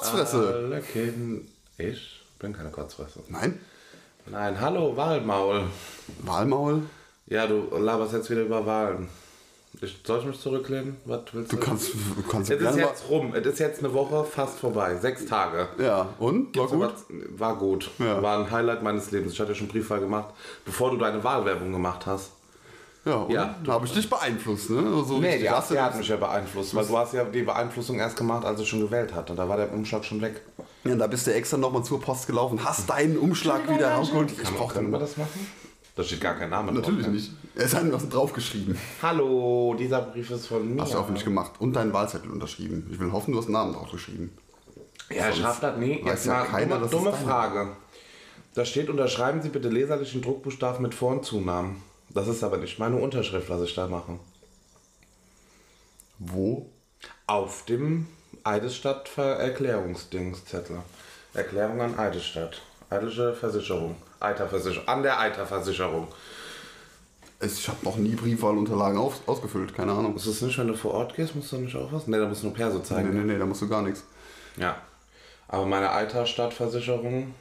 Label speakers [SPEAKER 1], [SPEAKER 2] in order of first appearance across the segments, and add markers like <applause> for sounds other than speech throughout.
[SPEAKER 1] Kotzfresse.
[SPEAKER 2] Alle Kinder. Ich bin keine Kotzfresse.
[SPEAKER 1] Nein?
[SPEAKER 2] Nein, hallo, Wahlmaul.
[SPEAKER 1] Wahlmaul?
[SPEAKER 2] Ja, du laberst jetzt wieder über Wahlen. Ich, soll ich mich zurücklehnen? Was willst du?
[SPEAKER 1] Du kannst, du kannst
[SPEAKER 2] Es ist jetzt rum. Es ist jetzt eine Woche fast vorbei. Sechs Tage.
[SPEAKER 1] Ja, und? War
[SPEAKER 2] So
[SPEAKER 1] gut?
[SPEAKER 2] was- War gut.
[SPEAKER 1] Ja.
[SPEAKER 2] War ein Highlight meines Lebens. Ich hatte ja schon Briefwahl gemacht, bevor du deine Wahlwerbung gemacht hast.
[SPEAKER 1] Ja, und?
[SPEAKER 2] Ja.
[SPEAKER 1] Da habe ich dich beeinflusst, ne? Also
[SPEAKER 2] Nee, die, die hat mich ja beeinflusst, weil du hast ja die Beeinflussung erst gemacht, als ich schon gewählt hatte. Da war der Umschlag schon weg.
[SPEAKER 1] Ja, da bist du extra nochmal zur Post gelaufen, hast deinen Umschlag wieder rausgeholt. Ich
[SPEAKER 2] Kann,
[SPEAKER 1] brauch
[SPEAKER 2] können
[SPEAKER 1] den
[SPEAKER 2] wir das machen? Da steht gar kein Name
[SPEAKER 1] Natürlich
[SPEAKER 2] drauf. ne?
[SPEAKER 1] nicht. Er ist einfach draufgeschrieben.
[SPEAKER 2] Hallo, dieser Brief ist von mir.
[SPEAKER 1] Hast du hoffentlich gemacht. Und deinen Wahlzettel unterschrieben. Ich will hoffen, du hast einen Namen draufgeschrieben.
[SPEAKER 2] Ja, ich
[SPEAKER 1] Sonst
[SPEAKER 2] schaff das nie. Jetzt
[SPEAKER 1] ja
[SPEAKER 2] mal
[SPEAKER 1] keiner,
[SPEAKER 2] dumme, dumme Frage. Da steht, unterschreiben Sie bitte leserlichen Druckbuchstaben mit Vor- und Zunamen. Das ist aber nicht meine Unterschrift, was ich da mache.
[SPEAKER 1] Wo?
[SPEAKER 2] Auf dem Eidesstadt Erklärungsdingszettel. Erklärung an Eidesstadt. Eidische Versicherung. Eiterversicherung. An der Eiterversicherung.
[SPEAKER 1] Ich habe noch nie Briefwahlunterlagen auf, ausgefüllt, keine Ahnung.
[SPEAKER 2] Ist es nicht, wenn du vor Ort gehst, musst du nicht auch was? Ne, da musst du nur Perso
[SPEAKER 1] Nee,
[SPEAKER 2] zeigen.
[SPEAKER 1] nee, nee, da musst du gar nichts.
[SPEAKER 2] Ja. Aber meine Eiterstadtversicherung,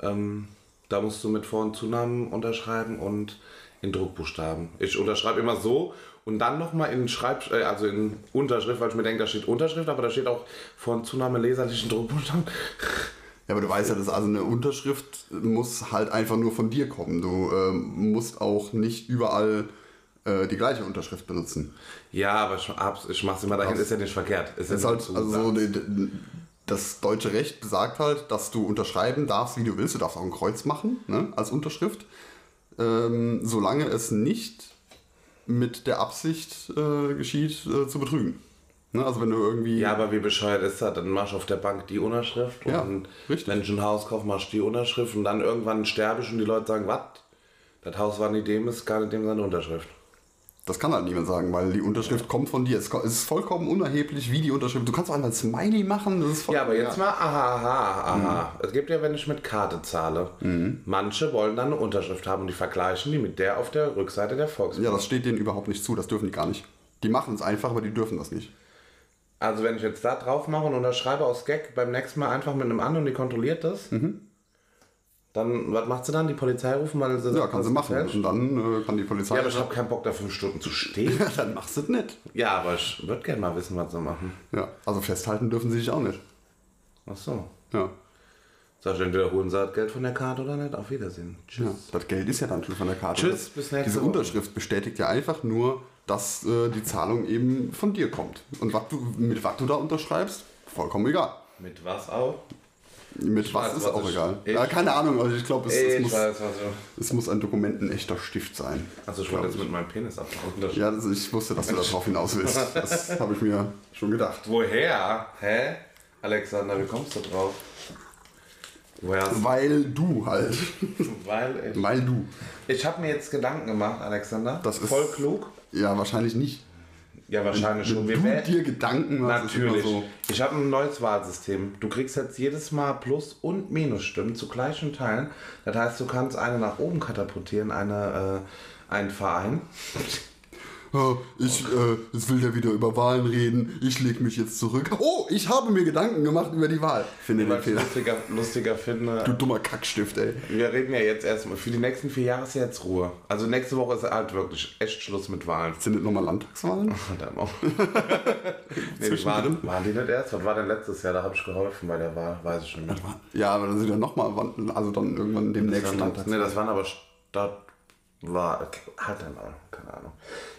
[SPEAKER 2] ähm, da musst du mit Vor- und Zunamen unterschreiben und in Druckbuchstaben. Ich unterschreibe immer so und dann nochmal in Schreib, äh, also in Unterschrift, weil ich mir denke, da steht Unterschrift, aber da steht auch Vor- und Zunahme leserlichen Druckbuchstaben. <laughs>
[SPEAKER 1] Ja, aber du weißt ja, dass also eine Unterschrift muss halt einfach nur von dir kommen. Du ähm, musst auch nicht überall äh, die gleiche Unterschrift benutzen.
[SPEAKER 2] Ja, aber ich, ich mach's immer dahin,
[SPEAKER 1] Das-
[SPEAKER 2] ist ja nicht verkehrt. Ist, ja
[SPEAKER 1] ist
[SPEAKER 2] nur
[SPEAKER 1] halt,
[SPEAKER 2] zu
[SPEAKER 1] also so, das deutsche Recht besagt halt, dass du unterschreiben darfst, wie du willst. Du darfst auch ein Kreuz machen ne, als Unterschrift, ähm, solange es nicht mit der Absicht äh, geschieht, äh, zu betrügen. Ne, also wenn du irgendwie...
[SPEAKER 2] Ja, aber wie bescheuert ist das? Dann machst du auf der Bank die Unterschrift
[SPEAKER 1] Ja,
[SPEAKER 2] und
[SPEAKER 1] richtig.
[SPEAKER 2] wenn ich ein Haus kaufe, machst du die Unterschrift und dann irgendwann sterbe ich und die Leute sagen, was? Das Haus war nicht dem, ist gar nicht dem seine Unterschrift.
[SPEAKER 1] Das kann halt niemand sagen, weil die Unterschrift kommt von dir. Es ist vollkommen unerheblich, wie die Unterschrift... Du kannst auch einfach ein Smiley machen. Das ist voll,
[SPEAKER 2] Ja, aber jetzt mal, aha, aha, aha. Es gibt ja, wenn ich mit Karte zahle, manche wollen dann eine Unterschrift haben und die vergleichen die mit der auf der Rückseite der Volksbank.
[SPEAKER 1] Ja, das steht denen überhaupt nicht zu. Das dürfen die gar nicht. Die machen es einfach, aber die dürfen das nicht.
[SPEAKER 2] Also wenn ich jetzt da drauf mache und unterschreibe aus Gag beim nächsten Mal einfach mit einem anderen und die kontrolliert das, dann, was macht sie dann? Die Polizei rufen, weil sie
[SPEAKER 1] Ja, kann sie machen.
[SPEAKER 2] gefälscht?
[SPEAKER 1] Und dann äh, kann die Polizei...
[SPEAKER 2] Ja, aber ich habe keinen Bock da fünf Stunden zu <laughs> stehen.
[SPEAKER 1] Dann machst du es nicht.
[SPEAKER 2] ja, aber ich würde gerne mal wissen, was sie machen.
[SPEAKER 1] Ja, also festhalten dürfen sie sich auch nicht.
[SPEAKER 2] Ach so.
[SPEAKER 1] Ja.
[SPEAKER 2] Sag ich entweder holen sie das Geld von der Karte oder nicht. Auf Wiedersehen. Tschüss.
[SPEAKER 1] ja. Das Geld ist ja dann schon von der Karte.
[SPEAKER 2] Tschüss,
[SPEAKER 1] Das-
[SPEAKER 2] bis nächste
[SPEAKER 1] Diese
[SPEAKER 2] Woche.
[SPEAKER 1] Unterschrift bestätigt ja einfach nur, dass äh, die Zahlung eben von dir kommt. Und was du, mit was du da unterschreibst, vollkommen egal.
[SPEAKER 2] Mit was auch?
[SPEAKER 1] Mit was ist auch egal.
[SPEAKER 2] ich-
[SPEAKER 1] keine Ahnung, also ich glaube, es, es, muss, es muss ein Dokument ein echter Stift sein.
[SPEAKER 2] Also ich wollte jetzt mit meinem Penis abmachen.
[SPEAKER 1] Ja, das, ich wusste, dass du darauf hinaus willst. Das <laughs> habe ich mir schon gedacht.
[SPEAKER 2] Woher? Hä? Alexander, wie kommst du drauf? Woher
[SPEAKER 1] Weil du halt.
[SPEAKER 2] Weil <laughs> ich.
[SPEAKER 1] Weil du.
[SPEAKER 2] Ich habe mir jetzt Gedanken gemacht, Alexander.
[SPEAKER 1] Das ist-
[SPEAKER 2] voll klug.
[SPEAKER 1] Ja, wahrscheinlich nicht.
[SPEAKER 2] Ja, wahrscheinlich schon. Wir
[SPEAKER 1] du dir Gedanken machst,
[SPEAKER 2] Natürlich.
[SPEAKER 1] so.
[SPEAKER 2] Ich habe ein neues Wahlsystem. Du kriegst jetzt jedes Mal Plus- und Minusstimmen zu gleichen Teilen. Das heißt, du kannst eine nach oben katapultieren, eine, äh, einen Verein.
[SPEAKER 1] Ich, äh, jetzt will der wieder über Wahlen reden. Ich leg mich jetzt zurück. Oh, ich habe mir Gedanken gemacht über die Wahl. Finde den Fehler.
[SPEAKER 2] lustiger, lustiger finde.
[SPEAKER 1] Du dummer Kackstift, ey.
[SPEAKER 2] Wir reden ja jetzt erstmal, für die nächsten vier Jahre ist ja jetzt Ruhe. Also nächste Woche ist halt wirklich echt Schluss mit Wahlen.
[SPEAKER 1] Sind das nochmal Landtagswahlen?
[SPEAKER 2] Verdammt auch. <laughs> nee, die waren, waren die nicht erst? Was war denn letztes Jahr? Da habe ich geholfen bei der Wahl, weiß ich nicht mehr.
[SPEAKER 1] Ja, aber dann sind ja nochmal, also dann irgendwann demnächst
[SPEAKER 2] Nee,
[SPEAKER 1] Landtagswahlen.
[SPEAKER 2] das waren aber Stadt. War. Halt dann Ahnung, keine Ahnung.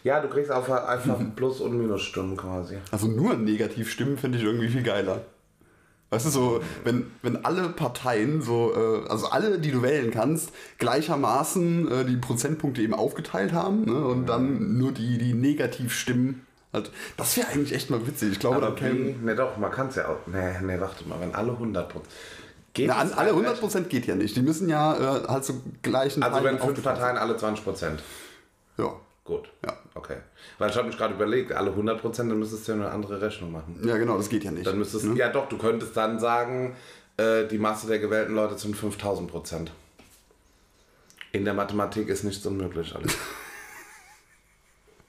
[SPEAKER 2] Ja, du kriegst einfach, einfach <laughs> Plus- und Minusstimmen quasi.
[SPEAKER 1] Also nur Negativstimmen finde ich irgendwie viel geiler. Weißt du, so, wenn, wenn alle Parteien, so, äh, also alle, die du wählen kannst, gleichermaßen äh, die Prozentpunkte eben aufgeteilt haben ne, und dann nur die, die Negativstimmen. Halt, das wäre eigentlich echt mal witzig. Ich glaube,
[SPEAKER 2] Aber
[SPEAKER 1] kämen-
[SPEAKER 2] wie? Ne, doch, man kann es ja auch. Ne, ne, warte mal, wenn alle 100 Geht
[SPEAKER 1] Na, an, alle
[SPEAKER 2] eigentlich?
[SPEAKER 1] 100% geht ja nicht. Die müssen ja äh, halt so gleichen
[SPEAKER 2] Also
[SPEAKER 1] Teilen
[SPEAKER 2] wenn fünf Parteien alle 20 Prozent.
[SPEAKER 1] sein. Ja.
[SPEAKER 2] Gut.
[SPEAKER 1] Ja.
[SPEAKER 2] Okay. Weil ich habe mich gerade überlegt, alle 100 Prozent, dann müsstest du ja eine andere Rechnung machen.
[SPEAKER 1] ja, genau, das geht ja nicht.
[SPEAKER 2] Dann müsstest
[SPEAKER 1] ne?
[SPEAKER 2] ja doch, du könntest dann sagen, äh, die Masse der gewählten Leute sind 5000 Prozent. In der Mathematik ist nichts unmöglich, alles. <laughs>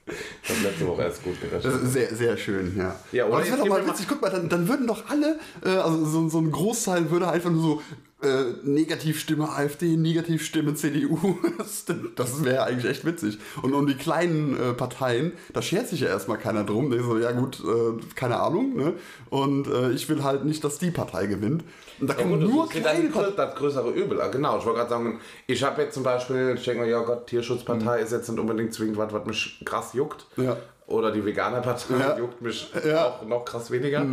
[SPEAKER 2] Das hat letzte Woche erst gut gerechnet.
[SPEAKER 1] sehr, sehr schön, ja.
[SPEAKER 2] Ja,
[SPEAKER 1] Aber das wäre doch mal
[SPEAKER 2] mir mal-
[SPEAKER 1] witzig. Guck mal, dann, dann würden doch alle, äh, also so, so ein Großteil würde einfach nur so äh, Negativstimme AfD, Negativstimme CDU. <laughs> Das, wäre eigentlich echt witzig. Und um die kleinen äh, Parteien, da schert sich ja erstmal keiner drum. Der so, ja gut, äh, keine Ahnung. Ne? Und äh, ich will halt nicht, dass die Partei gewinnt. Und da
[SPEAKER 2] Ja,
[SPEAKER 1] kommen
[SPEAKER 2] gut,
[SPEAKER 1] nur
[SPEAKER 2] das ist
[SPEAKER 1] kleine
[SPEAKER 2] dann
[SPEAKER 1] Parteien.
[SPEAKER 2] das größere Übel. Ah, Genau, ich wollte gerade sagen, ich habe jetzt zum Beispiel, ich denke mir, ja Gott, Tierschutzpartei ist jetzt nicht unbedingt zwingend was, was mich krass juckt.
[SPEAKER 1] Mhm. Ja.
[SPEAKER 2] Oder die Veganerpartei
[SPEAKER 1] Ja.
[SPEAKER 2] juckt mich
[SPEAKER 1] Ja. Mhm.
[SPEAKER 2] auch noch krass weniger.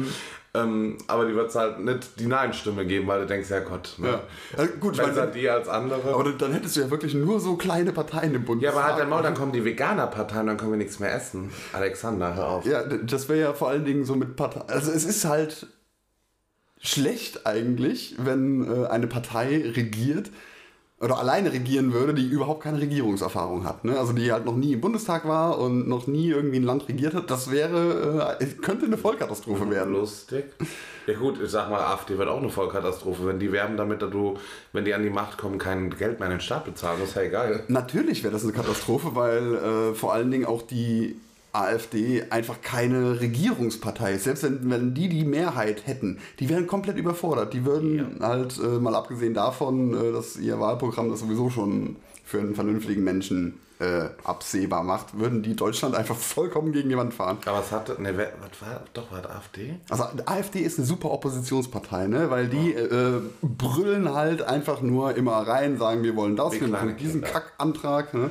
[SPEAKER 2] Ähm, aber die wird es halt nicht die Nein-Stimme geben, weil du denkst, ja Gott, ne?
[SPEAKER 1] Ja. Ja, gut, ich
[SPEAKER 2] Besser
[SPEAKER 1] meine,
[SPEAKER 2] die als andere.
[SPEAKER 1] aber dann, hättest du ja wirklich nur so kleine Parteien im
[SPEAKER 2] ja,
[SPEAKER 1] Bundestag.
[SPEAKER 2] aber halt dein Maul, dann kommen die Veganerparteien, dann können wir nichts mehr essen. Alexander, hör auf.
[SPEAKER 1] Ja, das wäre ja vor allen Dingen so mit Partei. Also es ist halt schlecht eigentlich, wenn äh, eine Partei regiert oder alleine regieren würde, die überhaupt keine Regierungserfahrung hat. Ne? Also die halt noch nie im Bundestag war und noch nie irgendwie ein Land regiert hat. Das wäre, äh, könnte eine Vollkatastrophe werden.
[SPEAKER 2] Lustig. Ja gut, ich sag mal, AfD wird auch eine Vollkatastrophe, wenn die werben damit, dass du, wenn die an die Macht kommen, kein Geld mehr in den Staat bezahlen. Das ist ja egal.
[SPEAKER 1] Natürlich wäre das eine Katastrophe, weil äh, vor allen Dingen auch die AfD einfach keine Regierungspartei ist. Selbst wenn, wenn die die Mehrheit hätten, die wären komplett überfordert. Die würden halt, äh, mal abgesehen davon, äh, dass ihr Wahlprogramm das sowieso schon für einen vernünftigen Menschen äh, absehbar macht, würden die Deutschland einfach vollkommen gegen Wand fahren.
[SPEAKER 2] Aber es hatte, ne, was war, doch, war AfD?
[SPEAKER 1] Also AfD ist eine super Oppositionspartei, ne? weil die äh, brüllen halt einfach nur immer rein, sagen, wir wollen das, wir machen diesen. Kackantrag. Ne?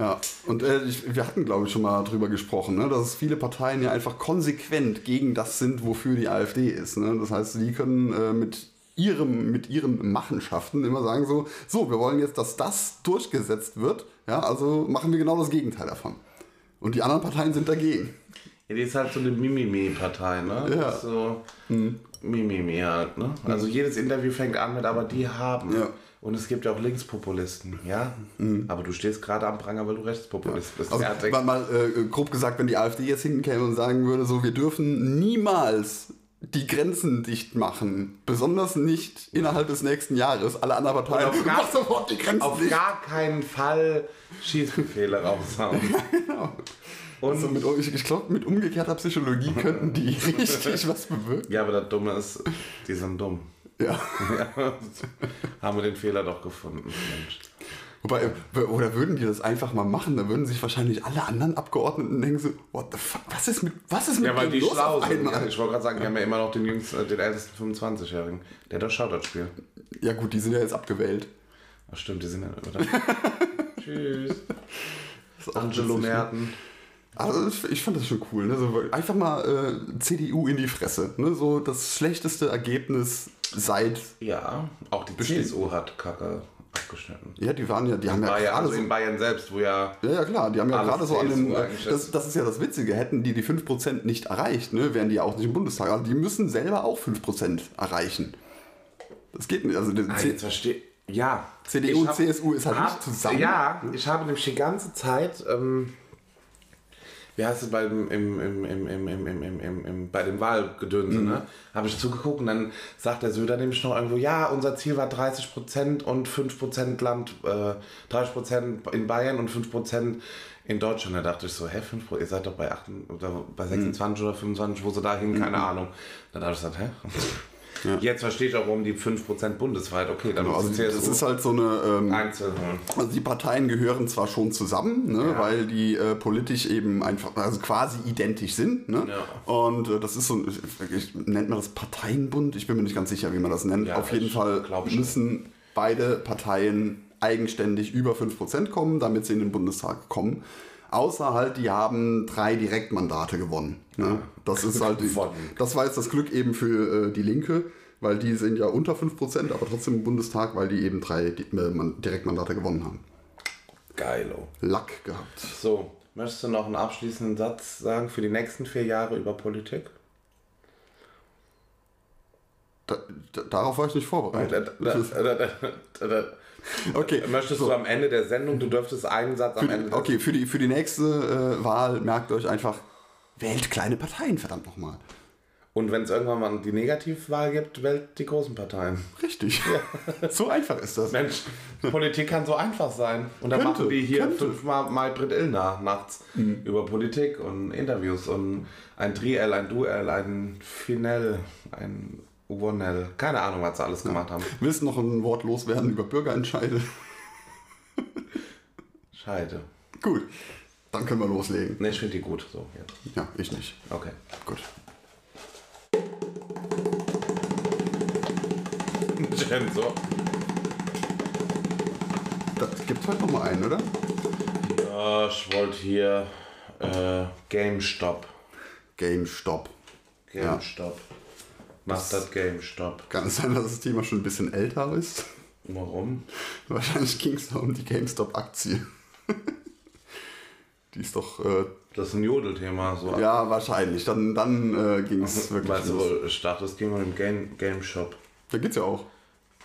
[SPEAKER 1] Ja, und äh, ich, wir hatten, glaube ich, schon mal drüber gesprochen, ne? dass viele Parteien ja einfach konsequent gegen das sind, wofür die AfD ist. Ne? Das heißt, die können äh, mit ihrem, mit ihren Machenschaften immer sagen so, so, wir wollen jetzt, dass das durchgesetzt wird, ja, also machen wir genau das Gegenteil davon. Und die anderen Parteien sind dagegen.
[SPEAKER 2] Ja, die ist halt so eine Mimimi-Partei, ne?
[SPEAKER 1] Ja.
[SPEAKER 2] So Mimimi halt, ne? Also jedes Interview fängt an mit, aber die haben.
[SPEAKER 1] Ja.
[SPEAKER 2] Und es gibt ja auch Linkspopulisten, ja? Aber du stehst gerade am Pranger, weil du Rechtspopulist bist.
[SPEAKER 1] Also mal, mal äh, grob gesagt, wenn die AfD jetzt hinkäme und sagen würde, so, wir dürfen niemals die Grenzen dicht machen, besonders nicht innerhalb des nächsten Jahres. Alle anderen Parteien
[SPEAKER 2] auf gar-
[SPEAKER 1] sofort die Grenzen
[SPEAKER 2] Auf
[SPEAKER 1] dicht.
[SPEAKER 2] gar keinen Fall Schießbefehle raushauen. <laughs>
[SPEAKER 1] Genau.
[SPEAKER 2] Und
[SPEAKER 1] Also mit, ich ich glaube, mit umgekehrter Psychologie <laughs> könnten die richtig was bewirken.
[SPEAKER 2] ja, aber das Dumme ist, die sind dumm.
[SPEAKER 1] Ja. <laughs>
[SPEAKER 2] Ja, haben wir den Fehler doch gefunden. Mensch.
[SPEAKER 1] Wobei, oder würden die das einfach mal machen, dann würden sich wahrscheinlich alle anderen Abgeordneten denken so, what the fuck, was ist mit, was ist mit
[SPEAKER 2] Ja, weil die
[SPEAKER 1] los
[SPEAKER 2] schlau sind. Ja, ich wollte gerade sagen, die haben ja immer noch den jüngsten, äh, den ältesten 25-Jährigen. Der durchschaut das Spiel.
[SPEAKER 1] Ja gut, die sind ja jetzt abgewählt.
[SPEAKER 2] Ach stimmt, die sind ja oder? <laughs> Tschüss. Angelo? Merten.
[SPEAKER 1] Also ich, fand das schon cool. Ne? So, einfach mal äh, CDU in die Fresse. Ne? So das schlechteste Ergebnis seit.
[SPEAKER 2] Ja, auch die
[SPEAKER 1] Bestimmt.
[SPEAKER 2] CSU hat Kacke abgeschnitten.
[SPEAKER 1] Ja, die waren ja, die haben ja
[SPEAKER 2] War ja
[SPEAKER 1] gerade
[SPEAKER 2] also
[SPEAKER 1] so.
[SPEAKER 2] in Bayern selbst, wo ja
[SPEAKER 1] Ja, ja, klar, die haben ja gerade so an den.
[SPEAKER 2] CSU eigentlich
[SPEAKER 1] Das,
[SPEAKER 2] ist.
[SPEAKER 1] das ist ja das Witzige. Hätten die die 5% nicht erreicht, ne, wären die ja auch nicht im Bundestag. Also die müssen selber auch 5% erreichen. Das geht nicht. Also
[SPEAKER 2] Ah, jetzt verstehe Ja.
[SPEAKER 1] CDU und CSU ist halt
[SPEAKER 2] hab-
[SPEAKER 1] nicht zusammen.
[SPEAKER 2] Ja, ich habe nämlich die ganze Zeit, ähm, wie heißt es beim, im, im, im, im, im, im, im, im, im, bei dem Wahlgedönse, ne? Habe ich zugeguckt und dann sagt der Söder nämlich noch irgendwo, ja, unser Ziel war 30% und 5% Land, äh, 30% in Bayern und 5% in Deutschland. Da dachte ich so, hä, 5%, ihr seid doch bei, 8, oder bei 26 oder 25, wo sie da hin, keine Ahnung. Dann dachte ich so, hä? Jetzt verstehe ich auch, warum die 5% bundesweit, okay, dann
[SPEAKER 1] Also
[SPEAKER 2] muss die
[SPEAKER 1] das ist halt so eine. Ähm,
[SPEAKER 2] einzeln.
[SPEAKER 1] Also die Parteien gehören zwar schon zusammen, ne,
[SPEAKER 2] Ja.
[SPEAKER 1] weil die äh, politisch eben einfach, also quasi identisch sind. Ne?
[SPEAKER 2] Ja.
[SPEAKER 1] Und äh, das ist so, ein- ich, nennt man das Parteienbund? Ich bin mir nicht ganz sicher, wie man das nennt.
[SPEAKER 2] Ja,
[SPEAKER 1] Auf jeden
[SPEAKER 2] ich
[SPEAKER 1] Fall müssen beide Parteien eigenständig über 5% kommen, damit sie in den Bundestag kommen. Außer halt, die haben drei Direktmandate gewonnen. Ne? Das ist halt, das war jetzt das Glück eben für äh, die Linke, weil die sind ja unter 5%, aber trotzdem im Bundestag, weil die eben drei Di- äh, Man- Direktmandate gewonnen haben.
[SPEAKER 2] Geilo.
[SPEAKER 1] Lack gehabt.
[SPEAKER 2] So, möchtest du noch einen abschließenden Satz sagen für die nächsten vier Jahre über Politik?
[SPEAKER 1] Da, da, darauf war ich nicht vorbereitet.
[SPEAKER 2] da. <laughs>
[SPEAKER 1] Okay,
[SPEAKER 2] Möchtest
[SPEAKER 1] so.
[SPEAKER 2] du am Ende der Sendung, du dürftest einen Satz am
[SPEAKER 1] Für
[SPEAKER 2] Ende
[SPEAKER 1] okay, für die, für die nächste äh, Wahl merkt euch einfach, wählt kleine Parteien, verdammt nochmal.
[SPEAKER 2] Und wenn es irgendwann mal die Negativwahl gibt, wählt die großen Parteien.
[SPEAKER 1] Richtig. <laughs> so einfach ist das.
[SPEAKER 2] Mensch, Politik kann so einfach sein. Und dann
[SPEAKER 1] Könnte,
[SPEAKER 2] machen die hier
[SPEAKER 1] könnte.
[SPEAKER 2] fünfmal Maybrit Illner nachts über Politik und Interviews und ein Triell, ein Duell, ein Finell, ein Uvonell. Keine Ahnung, was sie alles gemacht haben.
[SPEAKER 1] Willst du noch ein Wort loswerden über Bürgerentscheide?
[SPEAKER 2] Scheide.
[SPEAKER 1] Gut, dann können wir loslegen.
[SPEAKER 2] Ne, ich finde die gut. So, jetzt.
[SPEAKER 1] Ja, ich nicht.
[SPEAKER 2] Okay.
[SPEAKER 1] Gut. <laughs>
[SPEAKER 2] So.
[SPEAKER 1] Das gibt heute noch mal einen, oder?
[SPEAKER 2] Ja, ich wollte hier äh, GameStop.
[SPEAKER 1] GameStop.
[SPEAKER 2] GameStop. Macht das GameStop.
[SPEAKER 1] Kann es sein, dass das Thema schon ein bisschen älter ist?
[SPEAKER 2] Warum?
[SPEAKER 1] Wahrscheinlich ging es da um die GameStop-Aktie. <laughs> die ist doch. Äh,
[SPEAKER 2] Das ist ein Jodelthema. So.
[SPEAKER 1] ja, wahrscheinlich. Dann, dann äh, ging es wirklich.
[SPEAKER 2] Weißt du, ich dachte, es ging um den Game, Game Shop.
[SPEAKER 1] Da gibt's ja auch.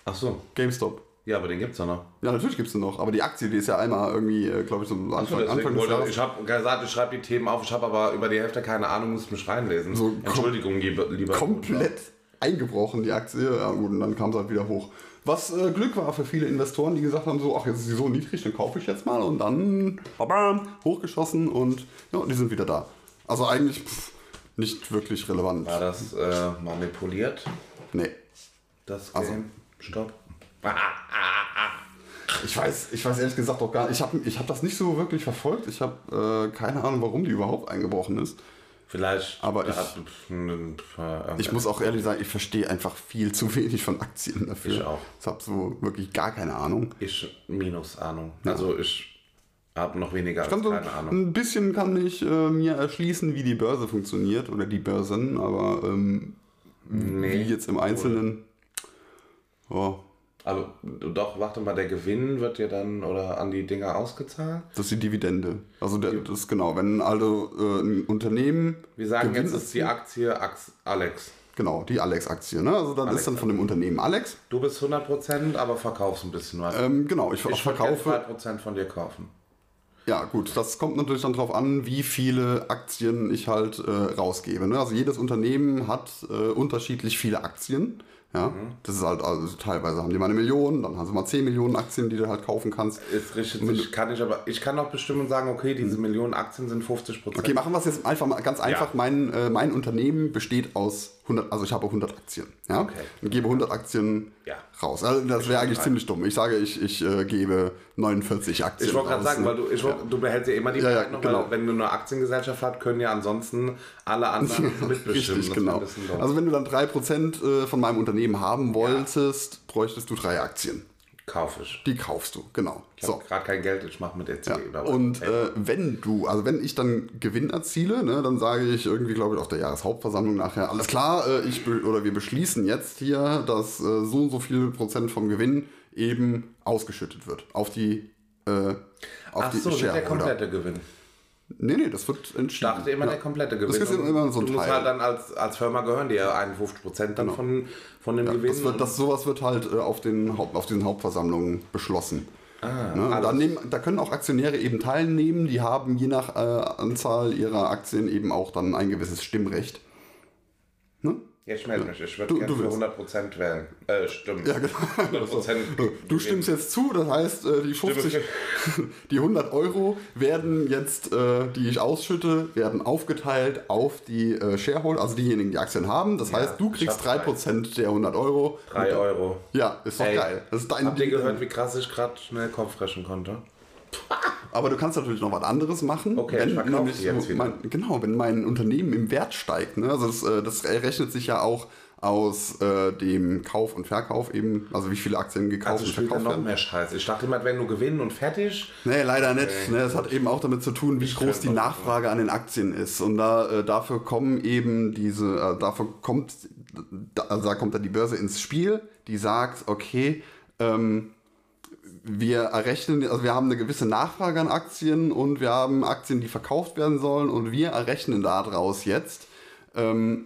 [SPEAKER 2] Ach so.
[SPEAKER 1] GameStop.
[SPEAKER 2] Ja, aber den gibt's ja noch.
[SPEAKER 1] Ja, natürlich gibt es noch. Aber die Aktie, die ist ja einmal irgendwie, äh, glaube ich, so Anfang,
[SPEAKER 2] Deswegen
[SPEAKER 1] Anfang des Jahres.
[SPEAKER 2] ich habe gesagt, ich schreibe die Themen auf, ich habe aber über die Hälfte keine Ahnung, muss mich reinlesen.
[SPEAKER 1] So
[SPEAKER 2] Entschuldigung, lieber, lieber
[SPEAKER 1] komplett eingebrochen, die Aktie. Ja, gut, und dann kam es halt wieder hoch. Was äh, Glück war für viele Investoren, die gesagt haben, so, ach, jetzt ist sie so niedrig, dann kaufe ich jetzt mal. Und dann babam, hochgeschossen und ja, die sind wieder da. Also eigentlich pff, nicht wirklich relevant.
[SPEAKER 2] War das äh, manipuliert,
[SPEAKER 1] Nee.
[SPEAKER 2] das
[SPEAKER 1] Also-
[SPEAKER 2] Game? Stopp. <laughs>
[SPEAKER 1] Ich weiß, ich weiß ehrlich gesagt auch gar nicht. Ich habe ich hab das nicht so wirklich verfolgt. Ich habe äh, keine Ahnung, warum die überhaupt eingebrochen ist.
[SPEAKER 2] Vielleicht.
[SPEAKER 1] Aber ich-
[SPEAKER 2] hat, hm, äh,
[SPEAKER 1] Ich muss auch ehrlich sagen, ich verstehe einfach viel zu wenig von Aktien dafür.
[SPEAKER 2] Ich auch.
[SPEAKER 1] Ich habe so wirklich gar keine Ahnung.
[SPEAKER 2] Ich minus Ahnung. Also ich habe noch weniger als
[SPEAKER 1] Kann so
[SPEAKER 2] keine Ahnung.
[SPEAKER 1] ein bisschen kann ich äh, mir erschließen, wie die Börse funktioniert oder die Börsen, aber ähm, wie jetzt im Einzelnen. Oh,
[SPEAKER 2] Aber doch, warte mal, der Gewinn wird dir dann oder an die Dinger ausgezahlt?
[SPEAKER 1] das ist die Dividende. Also der, das ist genau, wenn also äh, ein Unternehmen.
[SPEAKER 2] Wir sagen
[SPEAKER 1] Gewinn
[SPEAKER 2] jetzt ist die Aktie Alex.
[SPEAKER 1] Genau, die Alex-Aktie. Ne? Also dann
[SPEAKER 2] Alex
[SPEAKER 1] ist dann von dem Unternehmen Alex.
[SPEAKER 2] Du bist 100%, aber verkaufst ein bisschen was.
[SPEAKER 1] Ähm, genau, ich,
[SPEAKER 2] ich
[SPEAKER 1] verkaufe.
[SPEAKER 2] 2% von dir kaufen.
[SPEAKER 1] Ja, gut, das kommt natürlich dann drauf an, wie viele Aktien ich halt äh, rausgebe. Ne? Also jedes Unternehmen hat äh, unterschiedlich viele Aktien. Ja, das ist halt, also teilweise haben die mal eine Million, dann haben sie mal 10 Millionen Aktien, die du halt kaufen kannst.
[SPEAKER 2] Es richtet sich, kann ich aber, ich kann auch bestimmen und sagen, okay, diese Millionen Aktien sind 50%.
[SPEAKER 1] Okay, machen wir es jetzt einfach mal ganz einfach. Mein, äh, mein Unternehmen besteht aus 100, also ich habe 100 Aktien. Ja?
[SPEAKER 2] Okay.
[SPEAKER 1] Und gebe 100 Aktien
[SPEAKER 2] Ja.
[SPEAKER 1] raus. Also das wäre eigentlich
[SPEAKER 2] rein.
[SPEAKER 1] ziemlich dumm. Ich sage, ich, ich äh, gebe 49 Aktien
[SPEAKER 2] Ich wollte gerade sagen, weil du, ich wollt, du behältst ja immer die
[SPEAKER 1] Ja, ja,
[SPEAKER 2] noch,
[SPEAKER 1] genau.
[SPEAKER 2] wenn du eine Aktiengesellschaft hast, können ja ansonsten alle anderen <laughs> mitbestimmen.
[SPEAKER 1] Richtig, genau. Also wenn du dann 3% äh, von meinem Unternehmen haben wolltest, bräuchtest du drei Aktien.
[SPEAKER 2] Kauf ich.
[SPEAKER 1] Die kaufst du, genau.
[SPEAKER 2] Ich
[SPEAKER 1] So.
[SPEAKER 2] habe gerade kein Geld, ich mache mit EC.
[SPEAKER 1] Ja. Und äh, wenn du, also wenn ich dann Gewinn erziele, ne, dann sage ich irgendwie, glaube ich, auf der Jahreshauptversammlung nachher, alles klar, äh, ich oder wir beschließen jetzt hier, dass äh, so und so viel Prozent vom Gewinn eben ausgeschüttet wird auf die äh, auf
[SPEAKER 2] Ach
[SPEAKER 1] die
[SPEAKER 2] so, nicht der komplette Gewinn.
[SPEAKER 1] Nee, nee, das wird
[SPEAKER 2] Ich
[SPEAKER 1] entschieden.
[SPEAKER 2] dachte immer
[SPEAKER 1] ja.
[SPEAKER 2] der komplette Gewinn.
[SPEAKER 1] ist
[SPEAKER 2] Und
[SPEAKER 1] immer so ein
[SPEAKER 2] du musst
[SPEAKER 1] Teil.
[SPEAKER 2] halt dann als, als Firma gehören dir 51% dann von, von dem Gewinn.
[SPEAKER 1] Das wird, das, sowas wird halt äh, auf, den Haupt, auf diesen Hauptversammlungen beschlossen.
[SPEAKER 2] ah,
[SPEAKER 1] Ne? Da, nehmen, da können auch Aktionäre eben teilnehmen, die haben je nach äh, Anzahl ihrer Aktien eben auch dann ein gewisses Stimmrecht. Ne?
[SPEAKER 2] Ja, ich melde mich. Ich würde
[SPEAKER 1] Du-
[SPEAKER 2] gerne für 100% wählen. Äh, stimmt.
[SPEAKER 1] Ja, genau.
[SPEAKER 2] 100% <laughs>
[SPEAKER 1] Du stimmst jetzt zu, das heißt, äh, die 50, <laughs> die 100 Euro werden jetzt, äh, die ich ausschütte, werden aufgeteilt auf die äh, Shareholder, also diejenigen, die Aktien haben. Das heißt, du kriegst
[SPEAKER 2] hab
[SPEAKER 1] 3% der 100 Euro.
[SPEAKER 2] 3 Euro.
[SPEAKER 1] Ja, ist doch
[SPEAKER 2] Ey,
[SPEAKER 1] geil. Das ist deine
[SPEAKER 2] Habt ihr gehört, wie krass ich gerade schnell Kopf rechnen konnte? <laughs>
[SPEAKER 1] Aber du kannst natürlich noch was anderes machen.
[SPEAKER 2] Okay,
[SPEAKER 1] wenn
[SPEAKER 2] ich
[SPEAKER 1] nämlich
[SPEAKER 2] jetzt wieder.
[SPEAKER 1] mein, genau, wenn mein Unternehmen im Wert steigt. Ne? Also das, äh, das rechnet sich ja auch aus äh, dem Kauf und Verkauf eben, also wie viele Aktien gekauft
[SPEAKER 2] Also
[SPEAKER 1] und verkauft
[SPEAKER 2] noch
[SPEAKER 1] werden.
[SPEAKER 2] mehr Scheiße. Ich dachte immer, wenn du gewinnen und fertig.
[SPEAKER 1] Nee, leider nicht.
[SPEAKER 2] Nee.
[SPEAKER 1] Ne, es hat eben auch damit zu tun, wie groß die Nachfrage an den Aktien ist. Und da, äh, dafür kommen eben diese, äh, dafür kommt, da, also da kommt dann die Börse ins Spiel, die sagt, okay, ähm, wir errechnen, also wir haben eine gewisse Nachfrage an Aktien und wir haben Aktien, die verkauft werden sollen und wir errechnen daraus jetzt, ähm,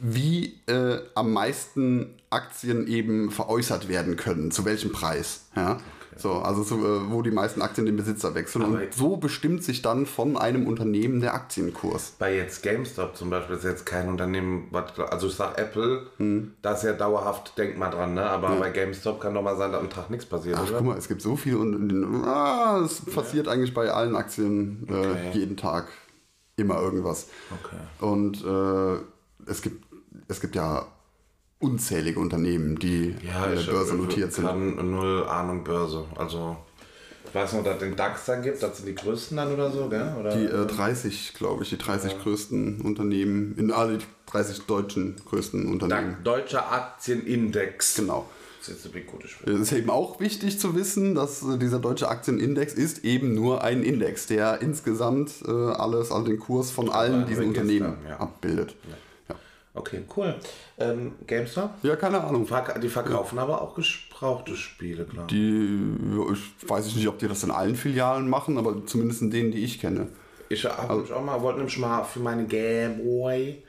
[SPEAKER 1] wie äh, am meisten Aktien eben veräußert werden können, zu welchem Preis. Ja? So, also so, äh, wo die meisten Aktien den Besitzer wechseln.
[SPEAKER 2] Aber-
[SPEAKER 1] und so bestimmt sich dann von einem Unternehmen der Aktienkurs.
[SPEAKER 2] Bei jetzt GameStop zum Beispiel ist jetzt kein Unternehmen, was, also ich sag Apple,
[SPEAKER 1] Hm.
[SPEAKER 2] da ist ja dauerhaft, denk mal dran, ne? aber bei GameStop kann doch mal sein, dass am Tag nichts passiert,
[SPEAKER 1] Ach,
[SPEAKER 2] oder?
[SPEAKER 1] guck mal, es gibt so viele und ah, es passiert eigentlich bei allen Aktien äh,
[SPEAKER 2] Okay.
[SPEAKER 1] jeden Tag immer irgendwas.
[SPEAKER 2] Okay.
[SPEAKER 1] Und äh, es gibt es gibt ja unzählige Unternehmen, die
[SPEAKER 2] Ja,
[SPEAKER 1] an der
[SPEAKER 2] ich
[SPEAKER 1] Börse notiert sind.
[SPEAKER 2] kann null Ahnung Börse. Also, ich weiß noch, dass den DAX dann gibt, das sind die größten dann oder so, gell? Oder?
[SPEAKER 1] Die äh, 30, glaube ich, die 30 größten Unternehmen, in alle die 30 deutschen größten Unternehmen.
[SPEAKER 2] DAX, Deutscher Aktienindex.
[SPEAKER 1] Genau.
[SPEAKER 2] Das ist
[SPEAKER 1] Es ist eben auch wichtig zu wissen, dass äh, dieser deutsche Aktienindex ist eben nur ein Index, der insgesamt äh, alles, also den Kurs von allen diesen Unternehmen
[SPEAKER 2] ja.
[SPEAKER 1] abbildet. Ja.
[SPEAKER 2] Okay, cool. Ähm, GameStop?
[SPEAKER 1] ja, keine Ahnung.
[SPEAKER 2] Die verkaufen aber auch gebrauchte Spiele, klar.
[SPEAKER 1] Die, ja, ich weiß nicht, ob die das in allen Filialen machen, aber zumindest in denen, die ich kenne.
[SPEAKER 2] Ich habe
[SPEAKER 1] Also
[SPEAKER 2] auch mal, wollte nämlich mal für meine Game Boy,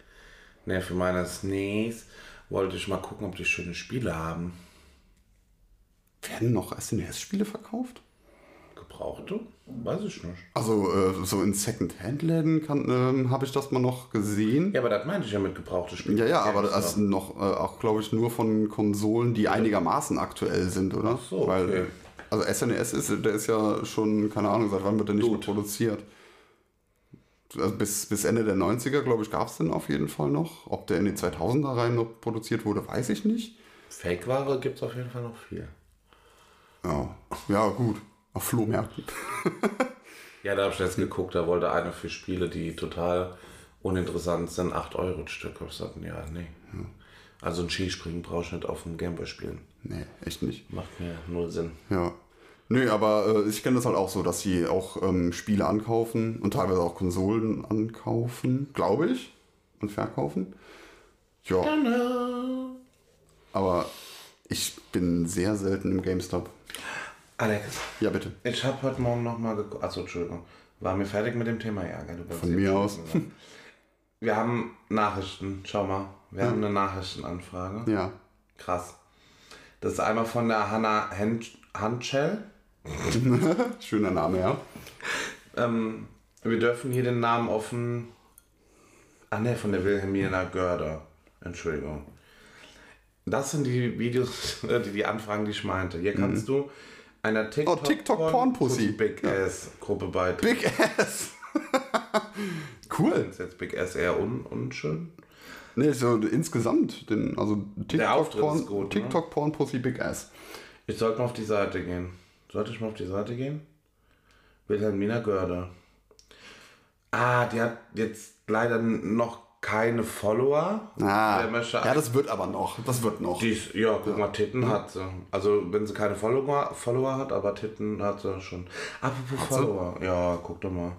[SPEAKER 2] ne, für meine SNES, wollte ich mal gucken, ob die schöne Spiele haben.
[SPEAKER 1] Werden noch SNES-Spiele verkauft?
[SPEAKER 2] Gebrauchte? Weiß ich nicht.
[SPEAKER 1] Also äh, so in Second-Hand-Läden ähm, habe ich das mal noch gesehen.
[SPEAKER 2] Ja, aber das meinte ich ja mit gebrauchte Spiele.
[SPEAKER 1] Ja, ja, aber das ist noch, äh, auch glaube ich, nur von Konsolen, die einigermaßen aktuell sind, oder?
[SPEAKER 2] Ach so, okay.
[SPEAKER 1] also SNES ist, der ist ja schon, keine Ahnung, seit wann wird der nicht mehr produziert? Also bis, bis Ende der 90er, glaube ich, gab es den auf jeden Fall noch. Ob der in die 2000er rein noch produziert wurde, weiß ich nicht.
[SPEAKER 2] Fake-Ware gibt es auf jeden Fall noch viel.
[SPEAKER 1] Ja, ja gut. Auf Flohmärkten. <laughs>
[SPEAKER 2] Ja, da habe ich jetzt geguckt, da wollte einer für Spiele, die total uninteressant sind, 8 Euro das Stück. Ich sagte, ja, nee. Also ein Skispringen brauche ich nicht auf dem Gameboy spielen.
[SPEAKER 1] Nee, echt nicht.
[SPEAKER 2] Macht mir null Sinn.
[SPEAKER 1] Ja. Nö, aber äh, ich kenne das halt auch so, dass sie auch ähm, Spiele ankaufen und teilweise auch Konsolen ankaufen, glaube ich, und verkaufen. Ja, aber ich bin sehr selten im GameStop.
[SPEAKER 2] Alex,
[SPEAKER 1] Ja, bitte.
[SPEAKER 2] ich habe heute Morgen nochmal geguckt. Achso, Entschuldigung. War mir fertig mit dem Thema? Ja, gell, du
[SPEAKER 1] Von mir aus.
[SPEAKER 2] Wir haben Nachrichten. Schau mal. Wir haben eine Nachrichtenanfrage.
[SPEAKER 1] Ja.
[SPEAKER 2] Krass. Das ist einmal von der Hanna Hanschel. <laughs>
[SPEAKER 1] Schöner Name, ja.
[SPEAKER 2] Ähm, wir dürfen hier den Namen offen. Ah ne, von der Wilhelmina Görder. Entschuldigung. Das sind die Videos, <laughs> die, die Anfragen, die ich meinte. Hier kannst du einer TikTok.
[SPEAKER 1] Oh, TikTok Porn Pussy.
[SPEAKER 2] Big Ass Gruppe beitreten.
[SPEAKER 1] Big Ass. <laughs> cool.
[SPEAKER 2] Ist jetzt Big Ass eher un unschön?
[SPEAKER 1] Nee, so insgesamt, den, also TikTok Porn,
[SPEAKER 2] gut, ne?
[SPEAKER 1] TikTok Porn Pussy Big Ass.
[SPEAKER 2] Ich sollte mal auf die Seite gehen. Sollte ich mal auf die Seite gehen? Wilhelmina Görder. Ah, die hat jetzt leider noch keine Follower.
[SPEAKER 1] Ah, ja, das wird aber noch. Das wird noch.
[SPEAKER 2] Die ist, ja, guck mal, Titten hat sie. Also, wenn sie keine Follower, Follower hat, aber Titten hat sie schon. Apropos Follower. Ja, guck doch mal.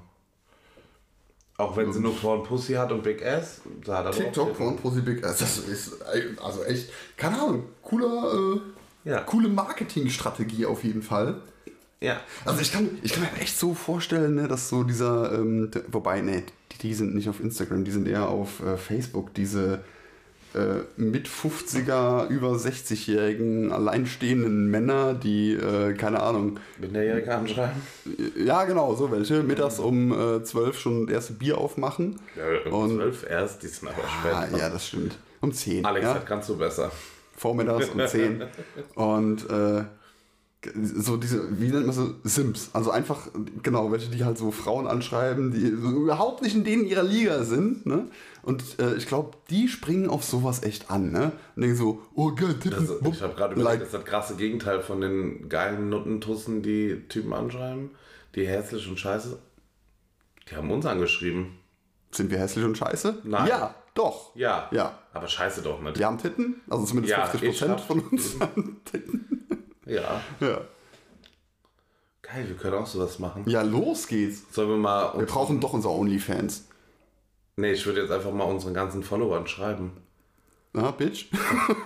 [SPEAKER 2] Auch wenn sie nur Porn Pussy hat und Big Ass, sie hat auch
[SPEAKER 1] TikTok von Pussy Big Ass. Das ist also echt, keine Ahnung, cooler, äh,
[SPEAKER 2] Ja.
[SPEAKER 1] coole Marketingstrategie auf jeden Fall.
[SPEAKER 2] Ja.
[SPEAKER 1] Also ich kann, ich kann mir echt so vorstellen, ne, dass so dieser, ähm, wobei, ne, die, die sind nicht auf Instagram, die sind eher auf äh, Facebook, diese äh, mit 50er, über 60-jährigen alleinstehenden Männer, die, äh, keine Ahnung,
[SPEAKER 2] Minderjährige anschreiben.
[SPEAKER 1] ja genau, so welche, mittags um äh, 12 schon das erste Bier aufmachen.
[SPEAKER 2] Ja, um
[SPEAKER 1] Und-
[SPEAKER 2] 12 erst, die sind aber
[SPEAKER 1] Ah,
[SPEAKER 2] spät.
[SPEAKER 1] ja, das stimmt. Um 10.
[SPEAKER 2] Alex,
[SPEAKER 1] ja?
[SPEAKER 2] das kannst du besser.
[SPEAKER 1] vormittags um 10. <laughs> Und äh, so diese, wie nennt man so, Sims. Also einfach, genau, welche, die halt so Frauen anschreiben, die überhaupt nicht in denen ihrer Liga sind. Ne? Und äh, ich glaube, die springen auf sowas echt an. Ne? Und denken so, oh geil, Titten,
[SPEAKER 2] Also,
[SPEAKER 1] wupp,
[SPEAKER 2] ich habe gerade
[SPEAKER 1] like.
[SPEAKER 2] überlegt, das ist das krasse Gegenteil von den geilen Nuttentussen, die Typen anschreiben, die hässlich und scheiße. Die haben uns angeschrieben.
[SPEAKER 1] Sind wir hässlich und scheiße?
[SPEAKER 2] Nein.
[SPEAKER 1] Ja, doch.
[SPEAKER 2] Ja.
[SPEAKER 1] Ja.
[SPEAKER 2] Aber scheiße doch nicht.
[SPEAKER 1] Die haben Titten, also zumindest
[SPEAKER 2] Ja,
[SPEAKER 1] 50%
[SPEAKER 2] ich hab
[SPEAKER 1] von uns haben Titten.
[SPEAKER 2] Ja.
[SPEAKER 1] Ja.
[SPEAKER 2] Geil, wir können auch sowas machen.
[SPEAKER 1] ja, los geht's.
[SPEAKER 2] Sollen wir mal.
[SPEAKER 1] Wir brauchen doch unsere Onlyfans.
[SPEAKER 2] nee, ich würde jetzt einfach mal unseren ganzen Followern schreiben.
[SPEAKER 1] Na, Bitch?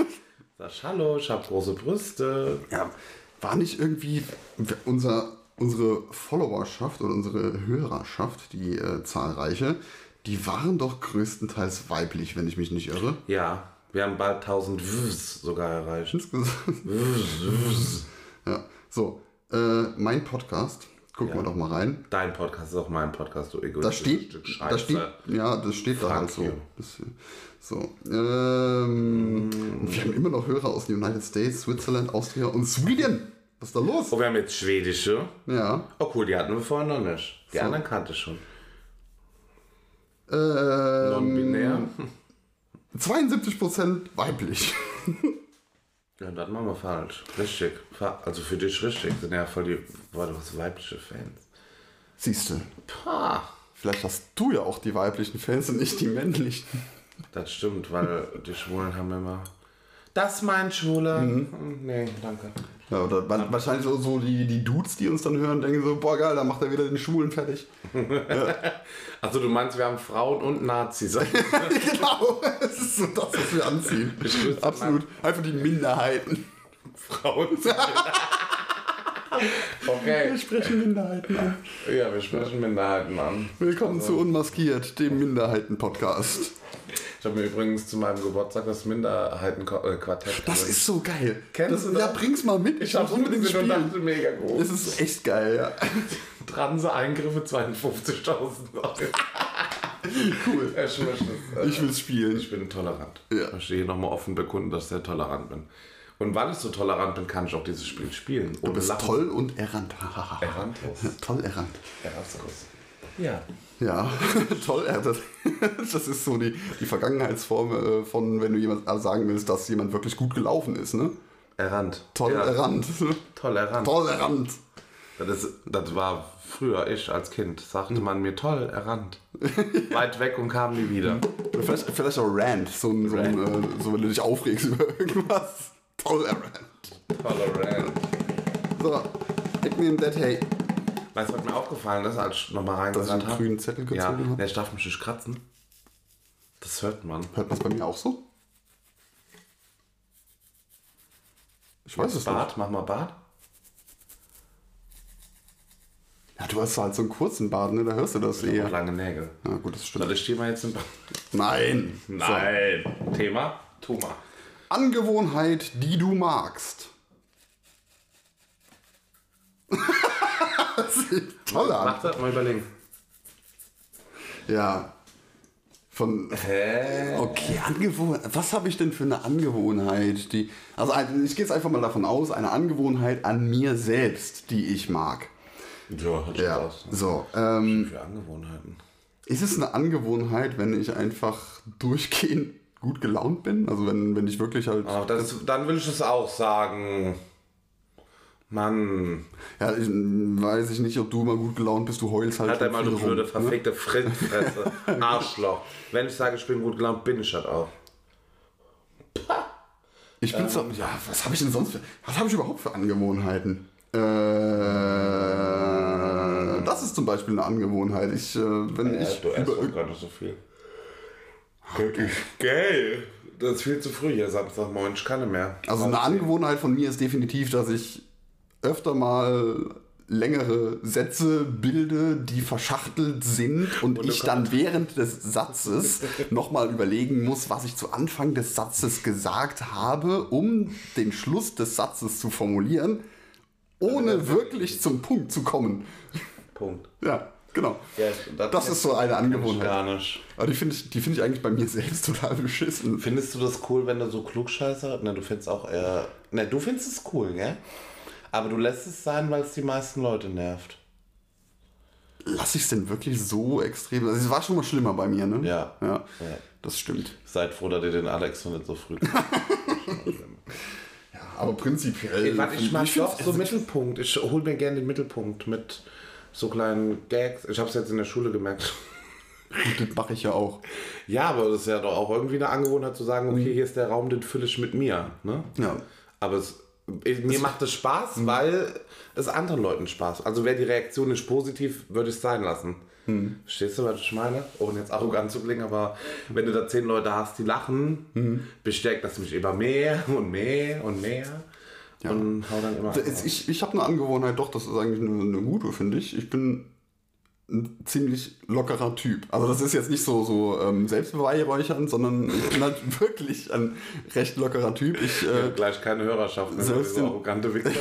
[SPEAKER 1] <laughs>
[SPEAKER 2] Sag, hallo, ich habe große Brüste.
[SPEAKER 1] Ja, war nicht irgendwie unser, unsere Followerschaft oder unsere Hörerschaft, die äh, zahlreiche, die waren doch größtenteils weiblich, wenn ich mich nicht irre.
[SPEAKER 2] Ja, wir haben bald 1000 Views sogar erreicht.
[SPEAKER 1] Insgesamt.
[SPEAKER 2] Views.
[SPEAKER 1] ja, so. äh, mein Podcast. Gucken wir doch mal rein.
[SPEAKER 2] Dein Podcast ist auch mein Podcast, du Egoist.
[SPEAKER 1] Da steht, da steht, ja, das steht da
[SPEAKER 2] Fuck
[SPEAKER 1] halt so.
[SPEAKER 2] you.
[SPEAKER 1] Das, so. Ähm,
[SPEAKER 2] Mm.
[SPEAKER 1] wir haben immer noch Hörer aus den United States, Switzerland, Austria und Schweden. Was ist da los?
[SPEAKER 2] Oh, wir haben jetzt schwedische.
[SPEAKER 1] Ja.
[SPEAKER 2] Oh cool, die hatten wir vorhin noch nicht. Die
[SPEAKER 1] So.
[SPEAKER 2] anderen kannte ich schon.
[SPEAKER 1] Ähm,
[SPEAKER 2] Non-binär.
[SPEAKER 1] 72% weiblich. <laughs>
[SPEAKER 2] Ja, das machen wir falsch. Richtig. Also für dich richtig. Sind ja voll die war das weibliche Fans.
[SPEAKER 1] Siehst du.
[SPEAKER 2] Pah.
[SPEAKER 1] Vielleicht hast du ja auch die weiblichen Fans und nicht die männlichen.
[SPEAKER 2] Das stimmt, weil die Schwulen haben immer. Das mein Schwule. Hm, Nee, danke.
[SPEAKER 1] Ja, oder wa- wahrscheinlich so, so die, die Dudes, die uns dann hören, denken so, boah geil, da macht er wieder den Schwulen fertig. <laughs>
[SPEAKER 2] Also du meinst, wir haben Frauen und Nazis. <laughs>
[SPEAKER 1] genau, das ist so das, was wir anziehen. Absolut. Einfach die Minderheiten.
[SPEAKER 2] Frauen. <laughs> okay.
[SPEAKER 1] Wir sprechen Minderheiten an.
[SPEAKER 2] Ja, wir sprechen Minderheiten an.
[SPEAKER 1] Willkommen zu Unmaskiert, dem Minderheiten-Podcast.
[SPEAKER 2] Ich habe mir übrigens zu meinem Geburtstag das Minderheitenquartett
[SPEAKER 1] Das ist so geil.
[SPEAKER 2] Kennst
[SPEAKER 1] das,
[SPEAKER 2] du
[SPEAKER 1] Ja,
[SPEAKER 2] das?
[SPEAKER 1] bring's mal mit. Ich, muss unbedingt
[SPEAKER 2] und
[SPEAKER 1] spielen.
[SPEAKER 2] dachte, mega groß.
[SPEAKER 1] Es ist echt geil, ja. <laughs>
[SPEAKER 2] Transe-Eingriffe 52.000 Euro. <laughs>
[SPEAKER 1] Cool.
[SPEAKER 2] Ich, äh,
[SPEAKER 1] Ich will's spielen.
[SPEAKER 2] ich bin tolerant.
[SPEAKER 1] Ja.
[SPEAKER 2] Ich möchte hier nochmal offen bekunden, dass ich sehr tolerant bin. Und weil ich so tolerant bin, kann ich auch dieses Spiel spielen.
[SPEAKER 1] Du bist toll und errant.
[SPEAKER 2] Errantos.
[SPEAKER 1] toll errant.
[SPEAKER 2] Erasmus. Ja.
[SPEAKER 1] Ja, <laughs> toll. Das, das ist so die, die Vergangenheitsform äh, von, wenn du jemand äh, sagen willst, dass jemand wirklich gut gelaufen ist. Ne?
[SPEAKER 2] Errant.
[SPEAKER 1] Toll
[SPEAKER 2] ja.
[SPEAKER 1] errant.
[SPEAKER 2] Tolerant.
[SPEAKER 1] Tolerant.
[SPEAKER 2] Das, ist, das war früher, ich als Kind, sagte man mir toll, errannt. <laughs> Weit weg und kam nie wieder.
[SPEAKER 1] Vielleicht, vielleicht auch Rant, so, ein, so, ein, äh, so wenn du dich aufregst über irgendwas. Toll erant.
[SPEAKER 2] Tolerant.
[SPEAKER 1] So, ich nehme that hey.
[SPEAKER 2] Weißt du, was mir aufgefallen ist, als ich nochmal
[SPEAKER 1] Dass ich
[SPEAKER 2] reingesagt
[SPEAKER 1] einen
[SPEAKER 2] habe?
[SPEAKER 1] grünen Zettel
[SPEAKER 2] Ja,
[SPEAKER 1] gezogen habe.
[SPEAKER 2] nee, ich darf mich nicht kratzen. Das hört man.
[SPEAKER 1] Hört man es bei mir auch so? Ich weiß es nicht.
[SPEAKER 2] Bart, mach mal Bart.
[SPEAKER 1] Ja, du hast halt so einen kurzen Bart, ne? Da hörst du das
[SPEAKER 2] Und
[SPEAKER 1] eher.
[SPEAKER 2] lange Nägel.
[SPEAKER 1] Ja, gut, das stimmt.
[SPEAKER 2] Soll ich dir mal jetzt ein
[SPEAKER 1] Nein.
[SPEAKER 2] Nein. Thema? Tu mal.
[SPEAKER 1] So. Angewohnheit, die du magst. <laughs> das sieht toll an.
[SPEAKER 2] Mach das mal überlegen.
[SPEAKER 1] Ja. Von.
[SPEAKER 2] Hä?
[SPEAKER 1] Okay, Angewohnheit. Was habe ich denn für eine Angewohnheit, die. Also ich gehe jetzt einfach mal davon aus, eine Angewohnheit an mir selbst, die ich mag.
[SPEAKER 2] Ja, hat
[SPEAKER 1] Ja.
[SPEAKER 2] Spaß.
[SPEAKER 1] So. Ähm,
[SPEAKER 2] Für Angewohnheiten.
[SPEAKER 1] ist es eine Angewohnheit, wenn ich einfach durchgehend gut gelaunt bin? Also wenn, wenn ich wirklich halt.
[SPEAKER 2] Ach, das, dann will ich es auch sagen. Mann.
[SPEAKER 1] Ja, ich, weiß ich nicht, ob du mal gut gelaunt bist, du heulst halt.
[SPEAKER 2] Hat er mal
[SPEAKER 1] viel
[SPEAKER 2] eine blöde,
[SPEAKER 1] rum, ne?
[SPEAKER 2] verfickte Frittfresse. <laughs> Arschloch. Wenn ich sage, ich bin gut gelaunt, bin ich das auch.
[SPEAKER 1] Ich bin so, ja, was habe ich denn sonst für, was habe ich überhaupt für Angewohnheiten? Äh, das ist zum Beispiel eine Angewohnheit. Ich, äh, wenn ich
[SPEAKER 2] du
[SPEAKER 1] über,
[SPEAKER 2] auch gerade so viel. Geil. Das ist viel zu früh hier, Samstagmorgen. Ich kann nicht mehr.
[SPEAKER 1] also eine Angewohnheit von mir ist definitiv, dass ich öfter mal längere Sätze bilde, die verschachtelt sind und ich dann während des Satzes nochmal überlegen muss, was ich zu Anfang des Satzes gesagt habe, um den Schluss des Satzes zu formulieren, ohne wirklich zum Punkt zu kommen.
[SPEAKER 2] Punkt.
[SPEAKER 1] Ja, genau.
[SPEAKER 2] Ja,
[SPEAKER 1] Das ist so eine Angewohnheit. Aber die finde ich, die finde ich eigentlich bei mir selbst <laughs> total beschissen.
[SPEAKER 2] Findest du das cool, wenn du so Klugscheißer? Ne, du findest auch eher. Ne, du findest es cool, gell? Aber du lässt es sein, weil es die meisten Leute nervt.
[SPEAKER 1] Lass ich es denn wirklich so extrem? Also es war schon mal schlimmer bei mir, ne?
[SPEAKER 2] Ja.
[SPEAKER 1] Ja,
[SPEAKER 2] Ja.
[SPEAKER 1] das stimmt.
[SPEAKER 2] Seid froh, dass ihr den Alex noch nicht so früh. <laughs>
[SPEAKER 1] Aber prinzipiell.
[SPEAKER 2] Ey, warte, ich mag doch so Mittelpunkt. Ich hol mir gerne den Mittelpunkt mit so kleinen Gags. Ich hab's jetzt in der Schule gemerkt.
[SPEAKER 1] Gut, das mache ich ja auch.
[SPEAKER 2] Ja, aber das ist ja doch auch irgendwie eine Angewohnheit zu sagen, okay, hier ist der Raum, den fülle ich mit mir. Ne?
[SPEAKER 1] Ja.
[SPEAKER 2] Aber es, ich, mir macht es Spaß, weil es anderen Leuten Spaß. Also wäre die Reaktion nicht positiv, würde ich es sein lassen. Verstehst du, was ich meine? Ohne jetzt arrogant zu klingen, aber wenn du da zehn Leute hast, die lachen, bestärkt das mich immer mehr und mehr und mehr. Und hau dann immer.
[SPEAKER 1] Ich, ich habe eine Angewohnheit, doch, das ist eigentlich eine, eine gute, finde ich. Ich bin ein ziemlich lockerer Typ. Also das ist jetzt nicht so, so ähm, selbstbeweihräuchern, sondern ich bin halt <laughs> wirklich ein recht lockerer Typ. Ich, äh,
[SPEAKER 2] gleich keine Hörerschaft, ne?
[SPEAKER 1] Selbst
[SPEAKER 2] Diese
[SPEAKER 1] in-
[SPEAKER 2] arrogante Wichser. <laughs>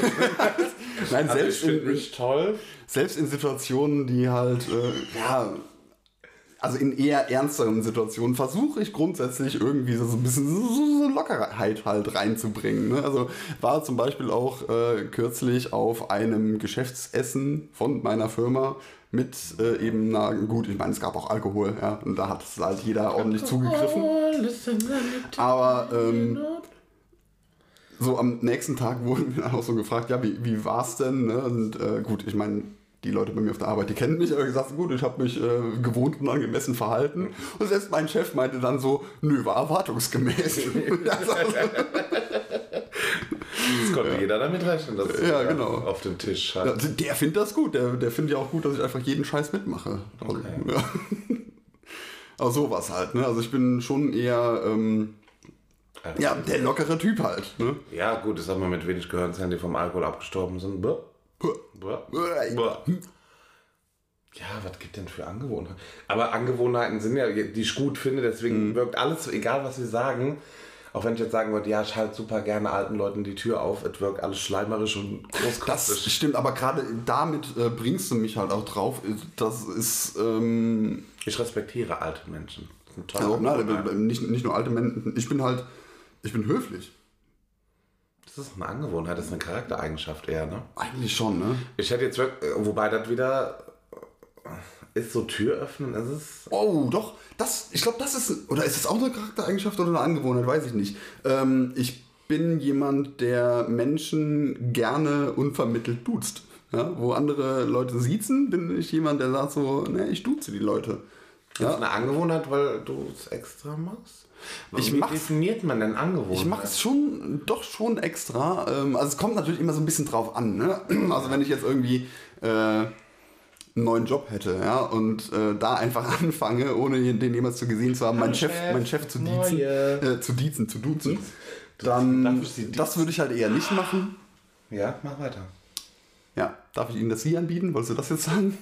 [SPEAKER 2] <laughs>
[SPEAKER 1] Nein,
[SPEAKER 2] Also
[SPEAKER 1] selbst
[SPEAKER 2] ich finde
[SPEAKER 1] in,
[SPEAKER 2] mich toll.
[SPEAKER 1] selbst in Situationen, die halt, äh, ja, also in eher ernsteren Situationen versuche ich grundsätzlich irgendwie so ein bisschen so, so, so Lockerheit halt reinzubringen. Ne? Also war zum Beispiel auch äh, kürzlich auf einem Geschäftsessen von meiner Firma mit äh, eben, na gut, ich meine, es gab auch Alkohol, ja, und da hat es halt jeder ordentlich zugegriffen. Aber ähm, so am nächsten Tag wurden wir auch so gefragt, ja, wie, wie war's denn? Ne? Und äh, gut, ich meine, die Leute bei mir auf der Arbeit, die kennen mich, aber gesagt, gut, ich habe mich äh, gewohnt und angemessen verhalten. Und selbst mein Chef meinte dann so, nö, war erwartungsgemäß. <laughs> <laughs> Also,
[SPEAKER 2] Das konnte jeder damit rechnen, dass
[SPEAKER 1] Ja, genau.
[SPEAKER 2] auf den Tisch
[SPEAKER 1] ja,
[SPEAKER 2] hast.
[SPEAKER 1] der findet das gut, der, der findet ja auch gut, dass ich einfach jeden Scheiß mitmache. Also,
[SPEAKER 2] Okay.
[SPEAKER 1] ja. <laughs> Aber sowas halt, ne? Also ich bin schon eher, ähm, ja, der lockere Typ halt, ne?
[SPEAKER 2] Ja, gut, ich sag mal, mit wenig Gehirnzellen, die vom Alkohol abgestorben sind. Buh, buh, buh. Ja, was gibt denn für Angewohnheiten? Aber Angewohnheiten sind ja, die ich gut finde, deswegen
[SPEAKER 1] Mhm.
[SPEAKER 2] wirkt alles, egal was wir sagen, auch wenn ich jetzt sagen würde, ja, ich halte super gerne alten Leuten die Tür auf, es wirkt alles schleimerisch und
[SPEAKER 1] Das
[SPEAKER 2] großkotzig.
[SPEAKER 1] stimmt, aber gerade damit äh, bringst du mich halt auch drauf. Das ist, ähm,
[SPEAKER 2] Ich respektiere alte Menschen. Das
[SPEAKER 1] also, na,
[SPEAKER 2] Angewohnheiten.
[SPEAKER 1] nicht, nicht nur alte Menschen, ich bin halt, ich bin höflich.
[SPEAKER 2] Das ist eine Angewohnheit, das ist eine Charaktereigenschaft eher, ne?
[SPEAKER 1] Eigentlich schon, ne?
[SPEAKER 2] Ich hätte jetzt wirklich, wobei das wieder ist so Tür öffnen, ist es.
[SPEAKER 1] Oh, doch, das, ich glaube, das ist, oder ist es auch eine Charaktereigenschaft oder eine Angewohnheit, weiß ich nicht. Ähm, ich bin jemand, der Menschen gerne unvermittelt duzt. Ja, wo andere Leute siezen, bin ich jemand, der sagt so, ne, ich duze die Leute.
[SPEAKER 2] Ist es eine Angewohnheit, weil du es extra machst?
[SPEAKER 1] Ich
[SPEAKER 2] Wie definiert man denn Angewohnheit?
[SPEAKER 1] Ich mache es schon, doch schon extra. Ähm, also es kommt natürlich immer so ein bisschen drauf an. Ne? <clears throat> Also wenn ich jetzt irgendwie äh, einen neuen Job hätte, ja, und äh, da einfach <laughs> anfange, ohne den jemals zu gesehen zu haben, meinen Chef, meinen Chef zu diezen, äh, zu diezen, zu duzen, dann das würde ich halt eher nicht machen.
[SPEAKER 2] Ja, mach weiter.
[SPEAKER 1] Ja, darf ich Ihnen das Sie anbieten? Wolltest du das jetzt sagen?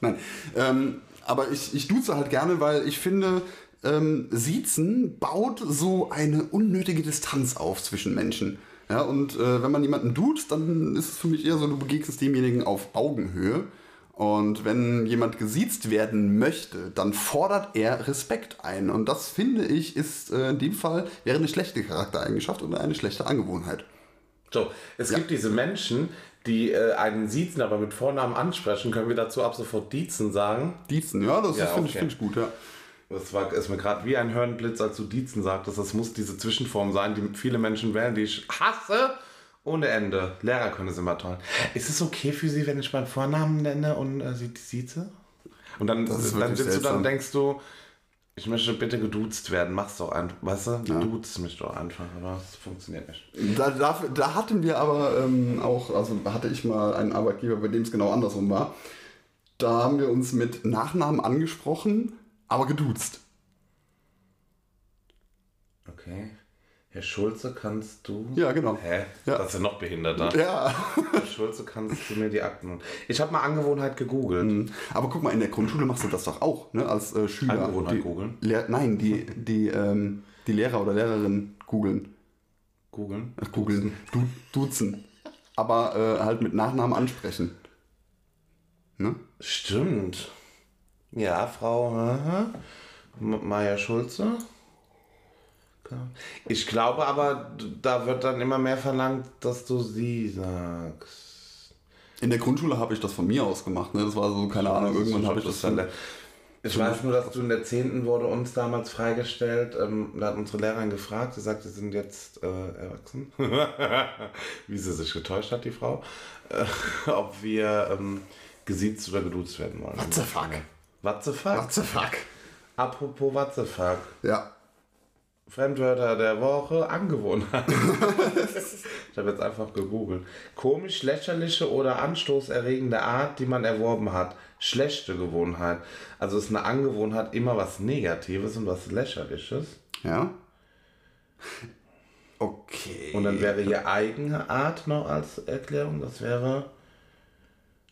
[SPEAKER 1] Nein. Ähm, aber ich, ich duze halt gerne, weil ich finde, ähm, Siezen baut so eine unnötige Distanz auf zwischen Menschen. Ja, und äh, wenn man jemanden duzt, dann ist es für mich eher so, du begegnest demjenigen auf Augenhöhe. Und wenn jemand gesiezt werden möchte, dann fordert er Respekt ein. Und das finde ich ist äh, in dem Fall wäre eine schlechte Charaktereigenschaft oder eine schlechte Angewohnheit.
[SPEAKER 2] So, es gibt diese Menschen, die äh, einen siezen, aber mit Vornamen ansprechen. Können wir dazu ab sofort Diezen sagen?
[SPEAKER 1] Diezen, ja, das
[SPEAKER 2] Ja,
[SPEAKER 1] finde ich,
[SPEAKER 2] okay.
[SPEAKER 1] find ich gut, ja.
[SPEAKER 2] Das war, ist mir gerade wie ein Hörnblitz, als du Diezen sagtest. Das muss diese Zwischenform sein, die viele Menschen wählen, die ich hasse. Ohne Ende. Lehrer können es immer toll. Ist es okay für Sie, wenn ich meinen Vornamen nenne und äh, Sie sieze? Und dann, dann sitzt du da
[SPEAKER 1] seltsam.
[SPEAKER 2] und denkst du, ich möchte bitte geduzt werden. Mach's doch einfach. Weißt du? Duzt mich doch einfach. Aber es funktioniert nicht.
[SPEAKER 1] Da, da, da hatten wir aber ähm, auch, also hatte ich mal einen Arbeitgeber, bei dem es genau andersrum war. Da haben wir uns mit Nachnamen angesprochen, aber geduzt.
[SPEAKER 2] Okay. Herr Schulze, kannst du.
[SPEAKER 1] Ja, genau.
[SPEAKER 2] Hä?
[SPEAKER 1] Ja.
[SPEAKER 2] Das ist ja noch behinderter.
[SPEAKER 1] Ja.
[SPEAKER 2] Herr Schulze, kannst du mir die Akten. Ich habe mal Angewohnheit gegoogelt.
[SPEAKER 1] Aber guck mal, in der Grundschule machst du das doch auch, ne? Als äh, Schüler.
[SPEAKER 2] Angewohnheit
[SPEAKER 1] die,
[SPEAKER 2] googeln?
[SPEAKER 1] Lehr nein, die, die, ähm, die Lehrer oder Lehrerin googeln.
[SPEAKER 2] Googeln.
[SPEAKER 1] Ach, googeln. Du, duzen. Aber äh, halt mit Nachnamen ansprechen. Ne?
[SPEAKER 2] Stimmt. Ja, Frau aha. M- Ich glaube aber, da wird dann immer mehr verlangt, dass du sie sagst.
[SPEAKER 1] In der Grundschule habe ich das von mir aus gemacht. Ne? Das war so, keine Ahnung, irgendwann habe ich das dann.
[SPEAKER 2] Ich weiß nur, dass du in der 10. wurde uns damals freigestellt. Ähm, da hat unsere Lehrerin gefragt, sie sagt, sie sind jetzt äh, erwachsen. <laughs> Wie sie sich getäuscht hat, die Frau. Äh, ob wir ähm, gesiezt oder geduzt werden wollen.
[SPEAKER 1] What the fuck?
[SPEAKER 2] What the fuck?
[SPEAKER 1] What the fuck?
[SPEAKER 2] Apropos what the fuck.
[SPEAKER 1] Ja.
[SPEAKER 2] Fremdwörter der Woche, Angewohnheit. ich habe jetzt einfach gegoogelt. Komisch, lächerliche oder anstoßerregende Art, die man erworben hat. Schlechte Gewohnheit. Also ist eine Angewohnheit immer was Negatives und was Lächerliches.
[SPEAKER 1] Ja. Okay.
[SPEAKER 2] Und dann wäre hier eigene Art noch als Erklärung. Das wäre.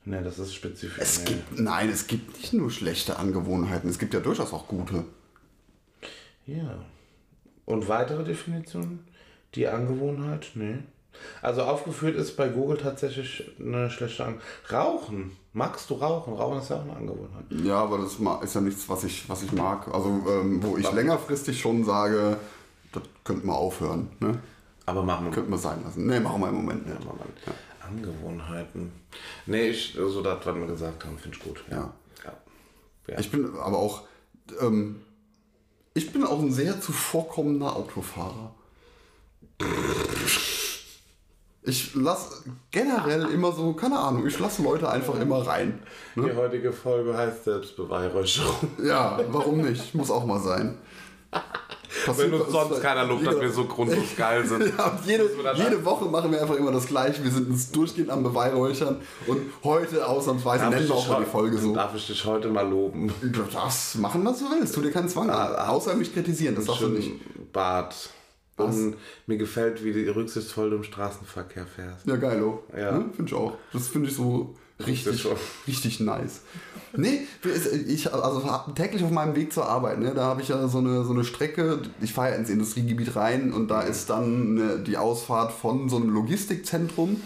[SPEAKER 2] Ne, das ist spezifisch.
[SPEAKER 1] Es
[SPEAKER 2] nee.
[SPEAKER 1] gibt, nein, es gibt nicht nur schlechte Angewohnheiten, es gibt ja durchaus auch gute.
[SPEAKER 2] Ja. Und weitere Definitionen? Die Angewohnheit? Nee. Also aufgeführt ist bei Google tatsächlich eine schlechte An Rauchen. Magst du rauchen? Rauchen ist ja auch eine Angewohnheit.
[SPEAKER 1] Ja, aber das ist ja nichts, was ich, was ich mag. Also, ähm, wo ich längerfristig schon sage, das könnte man aufhören. Ne?
[SPEAKER 2] Aber machen wir
[SPEAKER 1] Könnte man sein lassen. Ne, machen wir im Moment nicht.
[SPEAKER 2] mal. Angewohnheiten. Nee, ich, so das, was wir gesagt haben, finde ich gut.
[SPEAKER 1] Ja.
[SPEAKER 2] ja. ja.
[SPEAKER 1] Ich bin aber auch, ähm, ich bin auch ein sehr zuvorkommender Autofahrer. Ich lasse generell immer so, keine Ahnung, ich lasse Leute einfach immer rein.
[SPEAKER 2] Die heutige Folge heißt Selbstbeweihräucherung.
[SPEAKER 1] Ja, warum nicht? Muss auch mal sein.
[SPEAKER 2] Wenn
[SPEAKER 1] Passiert
[SPEAKER 2] uns sonst keiner lobt, dass wir so grundlos geil <laughs> sind.
[SPEAKER 1] Ja, und jede, jede Woche machen wir einfach immer das Gleiche. Wir sind uns durchgehend am Beweihräuchern. Und heute ausnahmsweise
[SPEAKER 2] Darf
[SPEAKER 1] nennen
[SPEAKER 2] ich,
[SPEAKER 1] wir auch mal die Folge so.
[SPEAKER 2] darf ich dich heute mal loben?
[SPEAKER 1] Du darfst machen, was du willst. Tu dir keinen Zwang an. Außer mich kritisieren. Das darfst du nicht.
[SPEAKER 2] Bart. Und mir gefällt, wie du rücksichtsvoll du im Straßenverkehr fährst.
[SPEAKER 1] Ja, geilo.
[SPEAKER 2] Ja.
[SPEAKER 1] Ne? Finde ich auch. Das finde ich so richtig, richtig nice. Nee, ich, also täglich auf meinem Weg zur Arbeit, ne, da habe ich ja so eine, so eine Strecke, ich fahre ja ins Industriegebiet rein und da ist dann ne, die Ausfahrt von so einem Logistikzentrum.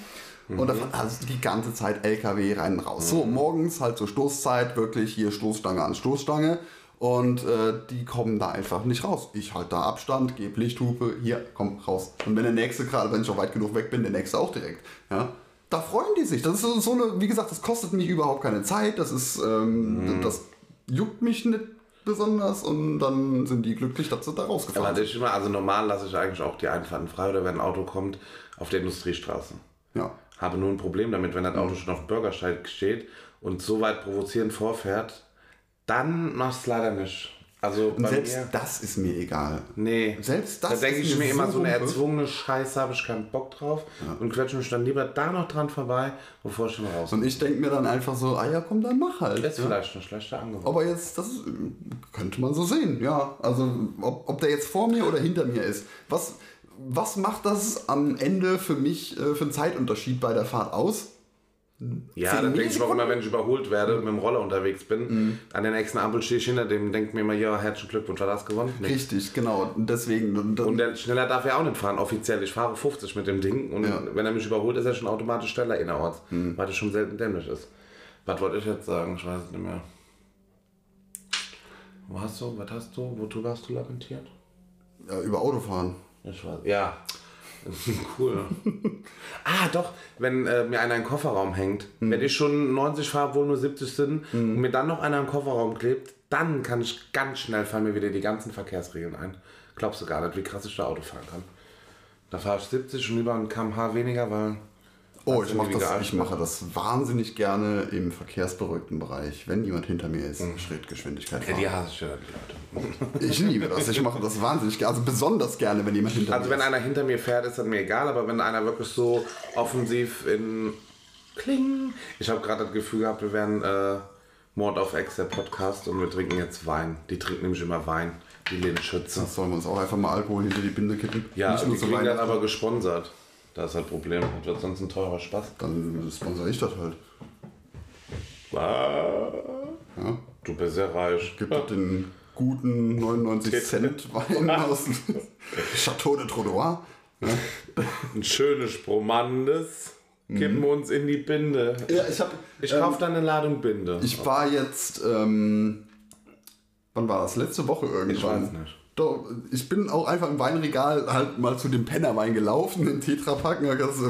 [SPEAKER 1] Und da fahren also die ganze Zeit LKW rein und raus. So, morgens halt zur Stoßzeit, wirklich hier Stoßstange an Stoßstange. Und äh, die kommen da einfach nicht raus. Ich halte da Abstand, gebe Lichthupe, hier, komm, raus. Und wenn der nächste gerade, wenn ich auch weit genug weg bin, der nächste auch direkt. Ja? Da freuen die sich. Das ist so- eine, wie gesagt, das kostet mich überhaupt keine Zeit. Das ist, ähm, das juckt mich nicht besonders und dann sind die glücklich, dass sie da
[SPEAKER 2] Aber
[SPEAKER 1] rausgefahren
[SPEAKER 2] das
[SPEAKER 1] sind.
[SPEAKER 2] ist immer, also normal lasse ich eigentlich auch die Einfahrten frei oder wenn ein Auto kommt auf der Industriestraße.
[SPEAKER 1] Ja.
[SPEAKER 2] Habe nur ein Problem damit, wenn das Auto schon auf dem Bürgersteig steht und so weit provozierend vorfährt, dann machst du es leider nicht. Also
[SPEAKER 1] Und selbst
[SPEAKER 2] mir,
[SPEAKER 1] das ist mir egal.
[SPEAKER 2] nee.
[SPEAKER 1] selbst das
[SPEAKER 2] Da denke ich
[SPEAKER 1] mir
[SPEAKER 2] immer
[SPEAKER 1] so
[SPEAKER 2] eine erzwungene Scheiße, habe ich keinen Bock drauf und quetsche mich dann lieber da noch dran vorbei, bevor ich schon raus.
[SPEAKER 1] Und ich denke mir dann einfach so, ah ja, komm, dann mach halt.
[SPEAKER 2] Das ist
[SPEAKER 1] ja.
[SPEAKER 2] vielleicht eine schlechte Angewohnheit.
[SPEAKER 1] Aber jetzt, das könnte man so sehen, ja. Also, ob, ob der jetzt vor mir oder hinter mir ist. Was, was macht das am Ende für mich äh, für einen Zeitunterschied bei der Fahrt aus?
[SPEAKER 2] Ja, dann denke ich auch immer, wenn ich überholt werde, mit dem Roller unterwegs bin, an der nächsten Ampel stehe ich hinter dem, denke mir immer, ja, herzlichen Glückwunsch, hat das gewonnen? Nee.
[SPEAKER 1] Richtig, genau. Und deswegen. Und,
[SPEAKER 2] Und der schneller darf er auch nicht fahren, offiziell. Ich fahre 50 mit dem Ding und
[SPEAKER 1] Ja.
[SPEAKER 2] wenn er mich überholt, ist er schon automatisch schneller innerorts, weil das schon selten dämlich ist. Was wollte ich jetzt sagen? Ich weiß es nicht mehr. Wo hast du, was hast du, wozu warst du lamentiert?
[SPEAKER 1] ja, über Autofahren.
[SPEAKER 2] Ich weiß, ja. <laughs> cool. ah, doch, wenn äh, mir einer im Kofferraum hängt, wenn ich schon 90 fahre, wohl nur 70 sind, und mir dann noch einer im Kofferraum klebt, dann kann ich ganz schnell fallen mir wieder die ganzen Verkehrsregeln ein. Glaubst du gar nicht, wie krass ich da Auto fahren kann. Da fahre ich 70 und über ein kmh weniger, weil.
[SPEAKER 1] Oh, ich,
[SPEAKER 2] du
[SPEAKER 1] mach
[SPEAKER 2] nie
[SPEAKER 1] das, ich mache das wahnsinnig gerne im verkehrsberuhigten Bereich. Wenn jemand hinter mir ist, Schrittgeschwindigkeit
[SPEAKER 2] Ja, die hasse die Leute. <laughs>
[SPEAKER 1] Ich liebe das. Ich mache das wahnsinnig gerne. Also besonders gerne, wenn jemand hinter
[SPEAKER 2] Also
[SPEAKER 1] mir
[SPEAKER 2] wenn
[SPEAKER 1] ist.
[SPEAKER 2] einer hinter mir fährt, ist das mir egal, aber wenn einer wirklich so offensiv in Kling. Ich habe gerade das Gefühl gehabt, wir wären äh, Mord auf Ex, der Podcast, und wir trinken jetzt Wein. Die trinken nämlich immer Wein, die Lehnschütze.
[SPEAKER 1] Das sollen wir uns auch einfach mal Alkohol hinter die Binde kippen.
[SPEAKER 2] Ja,
[SPEAKER 1] Nicht
[SPEAKER 2] die
[SPEAKER 1] nur so
[SPEAKER 2] kriegen dann aber gesponsert. Das ist halt Problem. Das wird sonst ein teurer Spaß.
[SPEAKER 1] Dann sponsor ich das halt.
[SPEAKER 2] Ah,
[SPEAKER 1] Ja.
[SPEAKER 2] Du bist ja reich.
[SPEAKER 1] Gibt es den guten 99 Cent Wein <laughs> aus Chateau de Trottoir.
[SPEAKER 2] Ein schönes Spromandes. Kippen wir uns in die Binde.
[SPEAKER 1] Ja, ich.
[SPEAKER 2] Ich kaufe dann eine Ladung Binde.
[SPEAKER 1] Ich war jetzt. Ähm, wann war das? Letzte Woche irgendwann.
[SPEAKER 2] Ich weiß nicht.
[SPEAKER 1] Doch, ich bin auch einfach im Weinregal halt mal zu dem Pennerwein gelaufen, den Tetrapack. so,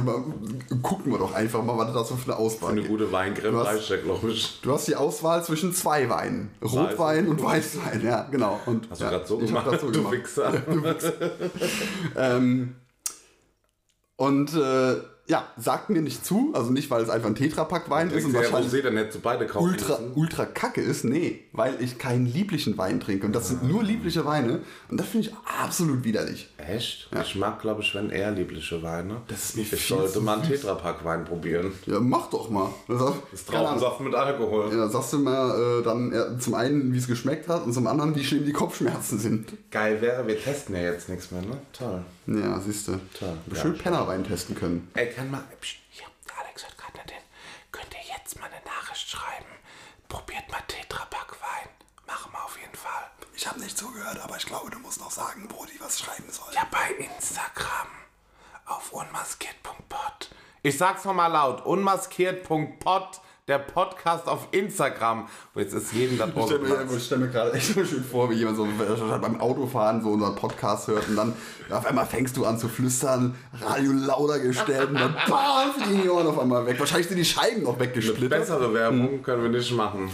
[SPEAKER 1] gucken wir doch einfach mal, was da so für eine Auswahl
[SPEAKER 2] Eine
[SPEAKER 1] gibt.
[SPEAKER 2] gute
[SPEAKER 1] Du
[SPEAKER 2] ja, glaube ich.
[SPEAKER 1] Du hast die Auswahl zwischen zwei Weinen. Rotwein und Weißwein, ja, genau. Und,
[SPEAKER 2] Hast du
[SPEAKER 1] ja,
[SPEAKER 2] gerade so
[SPEAKER 1] ich hab
[SPEAKER 2] gemacht?
[SPEAKER 1] grad so
[SPEAKER 2] du
[SPEAKER 1] gemacht.
[SPEAKER 2] Wichser. <laughs>
[SPEAKER 1] Ähm, und äh, ja, sagt mir nicht zu, also nicht, weil es einfach ein Tetrapack-Wein ist und
[SPEAKER 2] Ja,
[SPEAKER 1] wahrscheinlich
[SPEAKER 2] Rosé, dann hättest du beide kaufen
[SPEAKER 1] ultra,
[SPEAKER 2] müssen.
[SPEAKER 1] ultra kacke ist. Nee, weil ich keinen lieblichen Wein trinke. Und das sind nur liebliche Weine. Und das finde ich absolut widerlich.
[SPEAKER 2] Echt? Ich mag, glaube ich, wenn eher liebliche Weine.
[SPEAKER 1] Das ist mir
[SPEAKER 2] ich
[SPEAKER 1] viel
[SPEAKER 2] sollte
[SPEAKER 1] zu
[SPEAKER 2] mal einen Tetrapack-Wein probieren.
[SPEAKER 1] Ja, mach doch mal. Das
[SPEAKER 2] Das Traubensaft mit Alkohol.
[SPEAKER 1] Ja, sagst du mal äh, dann äh, zum einen, wie es geschmeckt hat und zum anderen, wie schlimm die Kopfschmerzen sind.
[SPEAKER 2] Geil wäre, wir testen ja jetzt nichts mehr, ne? Toll.
[SPEAKER 1] Ja, siehst du. Schön
[SPEAKER 2] Ja,
[SPEAKER 1] Pennerwein testen können.
[SPEAKER 2] Ey, kann mal. Hier, Alex hört gerade nicht hin. Könnt ihr jetzt mal eine Nachricht schreiben? Probiert mal Tetrapack-Wein. Machen wir auf jeden Fall.
[SPEAKER 1] Ich habe nicht zugehört, aber ich glaube, du musst noch sagen, wo die was schreiben soll.
[SPEAKER 2] Ja, bei Instagram. Auf auf unmaskiert.pod. Ich sag's nochmal laut. Unmaskiert.pod. Der Podcast auf Instagram. Wo jetzt ist jedem das
[SPEAKER 1] Ich
[SPEAKER 2] Ohr
[SPEAKER 1] stelle mir, ich stell mir gerade echt so schön vor, wie jemand so beim Autofahren so unseren Podcast hört und dann auf einmal fängst du an zu flüstern, Radio lauter gestellt und dann <laughs> bam, fliegen die Ohren auf einmal weg. Wahrscheinlich sind die Scheiben noch weggesplittert.
[SPEAKER 2] Bessere Werbung können wir nicht machen.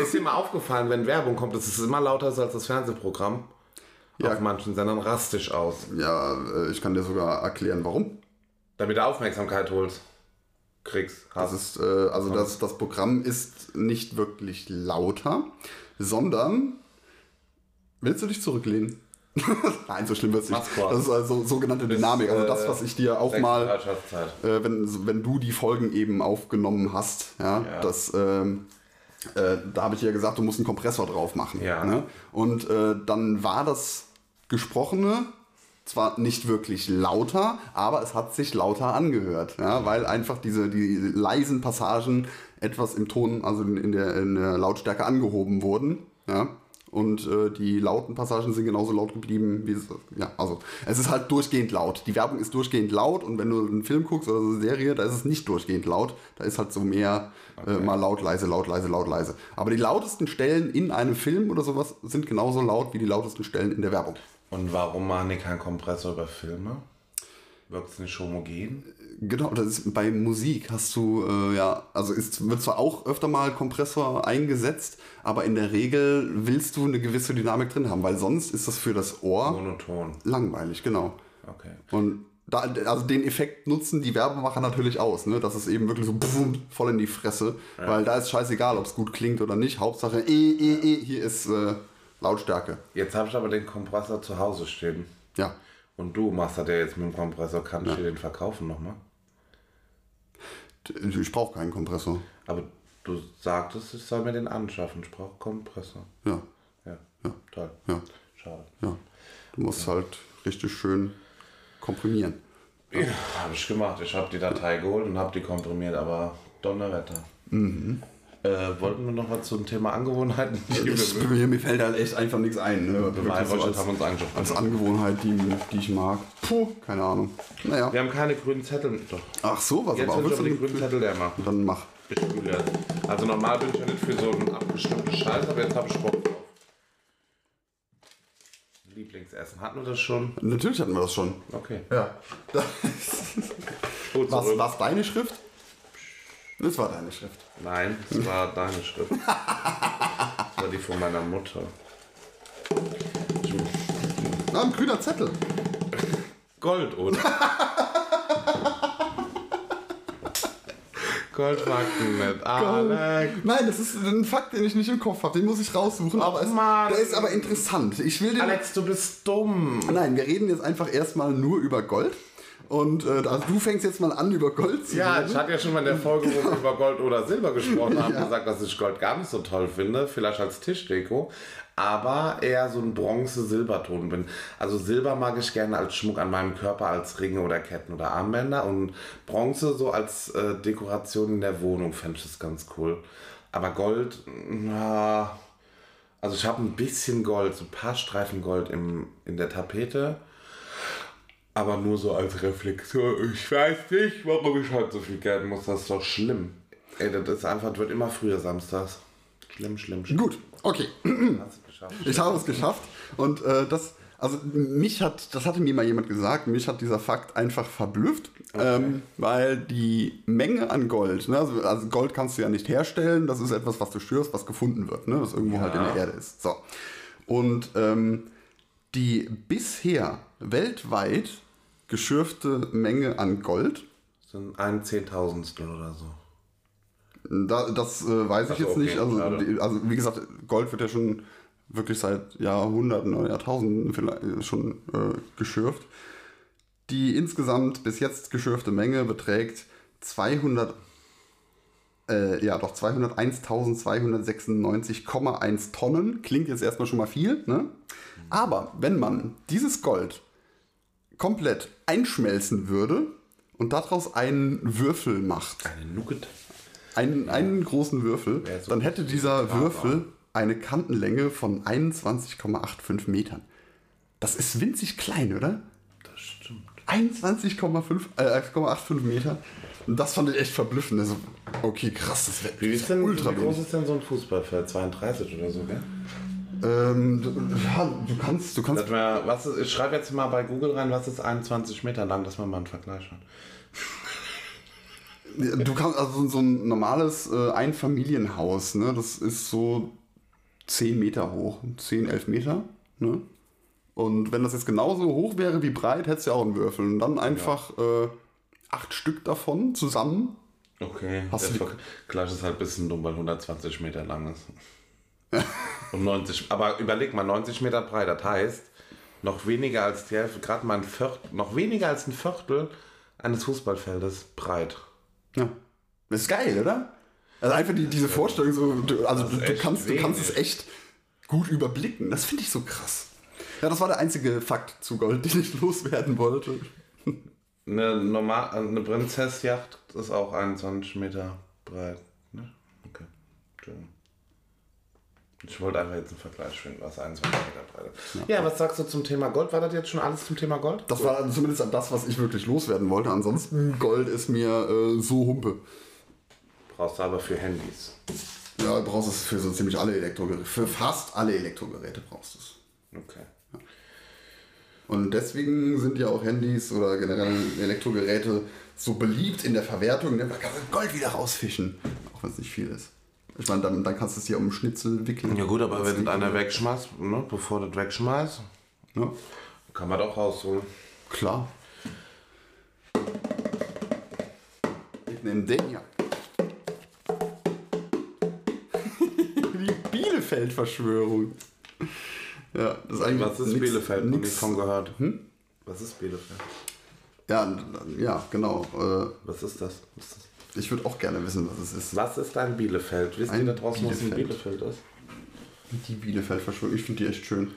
[SPEAKER 2] Ist dir mal aufgefallen, wenn Werbung kommt, dass es immer lauter ist als das Fernsehprogramm?
[SPEAKER 1] Ja.
[SPEAKER 2] Auf manchen Sendern rastisch aus.
[SPEAKER 1] Ja, äh, ich kann dir sogar erklären, warum.
[SPEAKER 2] Damit du Aufmerksamkeit holst. Kriegst.
[SPEAKER 1] Das
[SPEAKER 2] Hast.
[SPEAKER 1] ist, äh, also das, das Programm ist nicht wirklich lauter, sondern willst du dich zurücklehnen? <laughs> Nein, so schlimm wird es nicht. Das ist also sogenannte Dynamik. Also das, was ich dir auch mal, äh, wenn, wenn du die Folgen eben aufgenommen hast, ja,
[SPEAKER 2] Ja.
[SPEAKER 1] das, ähm, äh, da habe ich ja gesagt, du musst einen Kompressor drauf machen.
[SPEAKER 2] Ja.
[SPEAKER 1] Ne? Und äh, dann war das Gesprochene zwar nicht wirklich lauter, aber es hat sich lauter angehört, ja, weil einfach diese die leisen Passagen etwas im Ton, also in der, in der Lautstärke angehoben wurden. Ja. Und äh, die lauten Passagen sind genauso laut geblieben, wie es. Ja, also es ist halt durchgehend laut. Die Werbung ist durchgehend laut und wenn du einen Film guckst oder so eine Serie, da ist es nicht durchgehend laut. Da ist halt so mehr äh, mal laut, leise, laut, leise, laut, leise. Aber die lautesten Stellen in einem Film oder sowas sind genauso laut wie die lautesten Stellen in der Werbung.
[SPEAKER 2] Und warum machen die keinen Kompressor über Filme? Wirkt es nicht homogen?
[SPEAKER 1] Genau, das ist bei Musik hast du, äh, ja, also ist, wird zwar auch öfter mal Kompressor eingesetzt, aber in der Regel willst du eine gewisse Dynamik drin haben, weil sonst ist das für das Ohr
[SPEAKER 2] Monoton.
[SPEAKER 1] langweilig, genau.
[SPEAKER 2] Okay.
[SPEAKER 1] Und da, also den Effekt nutzen die Werbemacher natürlich aus, ne? dass es eben wirklich so boom, voll in die Fresse, weil da ist scheißegal, ob es gut klingt oder nicht. Hauptsache, eh, eh, eh, hier ist äh, Lautstärke.
[SPEAKER 2] Jetzt habe ich aber den Kompressor zu Hause stehen.
[SPEAKER 1] Ja.
[SPEAKER 2] Und du machst das ja jetzt mit dem Kompressor. Kann ich dir den verkaufen nochmal?
[SPEAKER 1] Ich brauche keinen Kompressor.
[SPEAKER 2] Aber du sagtest, ich soll mir den anschaffen. Ich brauche Kompressor.
[SPEAKER 1] Ja,
[SPEAKER 2] Ja. Toll.
[SPEAKER 1] ja,
[SPEAKER 2] Schade.
[SPEAKER 1] ja. Du musst halt richtig schön komprimieren.
[SPEAKER 2] Ja, habe ich gemacht. Ich habe die Datei geholt und habe die komprimiert, aber Donnerwetter. Äh, wollten wir noch was zum Thema Angewohnheiten?
[SPEAKER 1] Ich,
[SPEAKER 2] wir
[SPEAKER 1] mir, mir fällt halt echt einfach nichts ein. Ne?
[SPEAKER 2] Nein,
[SPEAKER 1] so als,
[SPEAKER 2] haben uns angeschaut.
[SPEAKER 1] als Angewohnheit, die, die ich mag. Puh, keine Ahnung. Naja.
[SPEAKER 2] Wir haben keine grünen Zettel. Doch.
[SPEAKER 1] Ach so, was
[SPEAKER 2] Jetzt
[SPEAKER 1] aber.
[SPEAKER 2] aber
[SPEAKER 1] du
[SPEAKER 2] die grünen Zettel leer machen.
[SPEAKER 1] Dann mach.
[SPEAKER 2] Jetzt. Also normal bin ich ja nicht für so einen abgestimmten Scheiß, aber jetzt habe ich Bock drauf. Lieblingsessen. Hatten wir das schon?
[SPEAKER 1] Natürlich hatten wir das schon.
[SPEAKER 2] Okay.
[SPEAKER 1] Ja. <laughs>
[SPEAKER 2] Gut,
[SPEAKER 1] Was, was deine Schrift? Das war deine Schrift.
[SPEAKER 2] Nein, das war deine Schrift. Das war die von meiner Mutter.
[SPEAKER 1] Ah, ein grüner Zettel.
[SPEAKER 2] Gold, oder? Goldfakten mit Alex.
[SPEAKER 1] Nein, das ist ein Fakt, den ich nicht im Kopf habe. Den muss ich raussuchen. aber es,
[SPEAKER 2] Mann.
[SPEAKER 1] der ist aber interessant. Ich will den.
[SPEAKER 2] Alex, du bist dumm.
[SPEAKER 1] Nein, wir reden jetzt einfach erstmal nur über Gold. Und äh, also du fängst jetzt mal an, über Gold zu
[SPEAKER 2] Ja,
[SPEAKER 1] reden.
[SPEAKER 2] ich hatte ja schon mal in der Folge, wo wir <laughs> über Gold oder Silber gesprochen haben, gesagt, dass ich Gold gar nicht so toll finde, vielleicht als Tischdeko, aber eher so ein Bronze-Silberton bin. Also Silber mag ich gerne als Schmuck an meinem Körper, als Ringe oder Ketten oder Armbänder und Bronze so als äh, Dekoration in der Wohnung fände ich das ganz cool. Aber Gold, na, also ich habe ein bisschen Gold, so ein paar Streifen Gold im, in der Tapete. Aber nur so als Reflexion. Ich weiß nicht, warum ich heute so viel Geld muss. Das ist doch schlimm. Ey, das ist einfach, das wird immer früher samstags. Schlimm, schlimm, schlimm.
[SPEAKER 1] Gut, okay.
[SPEAKER 2] Hast du geschafft.
[SPEAKER 1] Ich habe es geschafft. Und äh, das, also mich hat, das hatte mir mal jemand gesagt, mich hat dieser Fakt einfach verblüfft, ähm, weil die Menge an Gold, ne, also, also Gold kannst du ja nicht herstellen, das ist etwas, was du störst, was gefunden wird, ne, was irgendwo halt in der Erde ist. So. Und ähm, die bisher weltweit geschürfte Menge an Gold,
[SPEAKER 2] Das sind ein Zehntausendstel oder so.
[SPEAKER 1] Da, das äh, weiß ich
[SPEAKER 2] Ach so,
[SPEAKER 1] jetzt
[SPEAKER 2] okay,
[SPEAKER 1] nicht. Also, die, also wie gesagt, Gold wird ja schon wirklich seit Jahrhunderten oder Jahrtausenden vielleicht schon äh, geschürft. Die insgesamt bis jetzt geschürfte Menge beträgt 200, äh, ja doch 201.296,1 Tonnen. Klingt jetzt erstmal schon mal viel, ne? Aber wenn man dieses Gold komplett einschmelzen würde und daraus einen Würfel macht,
[SPEAKER 2] Eine Nugget.
[SPEAKER 1] einen, einen großen Würfel,
[SPEAKER 2] so
[SPEAKER 1] dann hätte dieser Würfel eine Kantenlänge von 21,85 Metern. Das ist winzig klein, oder?
[SPEAKER 2] Das stimmt.
[SPEAKER 1] 21,5, äh, 1,85 Meter. Und das fand ich echt verblüffend. Also, okay, krass, das wäre ultra
[SPEAKER 2] wie groß ist denn so ein Fußballfeld? 32 oder so, gell?
[SPEAKER 1] Ähm, du, ja, du kannst, du kannst
[SPEAKER 2] mal, was ist, ich schreibe jetzt mal bei Google rein, was ist 21 Meter lang, dass man mal einen Vergleich hat. <laughs>
[SPEAKER 1] Du kannst also so ein normales äh, Einfamilienhaus, ne? Das ist so 10 Meter hoch, 10, 11 Meter, ne? Und wenn das jetzt genauso hoch wäre wie breit, hättest du ja auch einen Würfel. Und dann einfach äh, acht Stück davon zusammen.
[SPEAKER 2] Okay.
[SPEAKER 1] Hast
[SPEAKER 2] der
[SPEAKER 1] du-
[SPEAKER 2] Vergleich ist halt ein bisschen dumm, weil 120 Meter lang ist. <laughs> Und 90, aber überleg mal, 90 Meter breit, das heißt, noch weniger als die Hälfte, gerade mal ein Viertel, noch weniger als ein Viertel eines Fußballfeldes breit.
[SPEAKER 1] Ja. Das ist geil, oder? Also einfach die, diese Vorstellung, so, du, also du, du, kannst, du kannst es echt gut überblicken. Das finde ich so krass. Ja, das war der einzige Fakt zu Gold, <laughs> den ich loswerden wollte.
[SPEAKER 2] Eine, normal, eine Prinzessjacht ist auch 21 Meter breit. Ne? Okay. Entschuldigung. Ich wollte einfach jetzt einen Vergleich finden, was 21 Meter breit ist. Ja. was sagst du zum Thema Gold? War das jetzt schon alles zum Thema Gold?
[SPEAKER 1] Das war also zumindest das, was ich wirklich loswerden wollte. Ansonsten Gold ist mir äh, so Humpe.
[SPEAKER 2] Brauchst du aber für Handys.
[SPEAKER 1] Ja, du brauchst es für so ziemlich alle Elektrogeräte. Für fast alle Elektrogeräte brauchst du es.
[SPEAKER 2] Okay.
[SPEAKER 1] Und deswegen sind ja auch Handys oder generell Elektrogeräte so beliebt in der Verwertung. Ne? Man kann Gold wieder rausfischen, auch wenn es nicht viel ist. Ich meine, dann, dann kannst du es hier um Schnitzel wickeln.
[SPEAKER 2] Ja gut, aber wenn
[SPEAKER 1] liegt-
[SPEAKER 2] einer wegschmeißt, ne, bevor du das wegschmeißt,
[SPEAKER 1] Ja,
[SPEAKER 2] kann man doch rausholen.
[SPEAKER 1] klar. Ich nehme den hier. <laughs> Die Bielefeld-Verschwörung. Ja, das ist eigentlich
[SPEAKER 2] Was ist
[SPEAKER 1] nix-
[SPEAKER 2] Bielefeld?
[SPEAKER 1] Nix,
[SPEAKER 2] nicht von gehört. Was ist Bielefeld?
[SPEAKER 1] ja, ja, genau. Äh,
[SPEAKER 2] Was ist das? Was ist, das?
[SPEAKER 1] Ich würde auch gerne wissen, was es ist.
[SPEAKER 2] was ist ein Bielefeld? Wisst
[SPEAKER 1] Ein
[SPEAKER 2] ihr da draußen, was ein
[SPEAKER 1] Bielefeld.
[SPEAKER 2] Bielefeld ist?
[SPEAKER 1] Die Bielefeld-Verschwörung, ich finde die echt schön.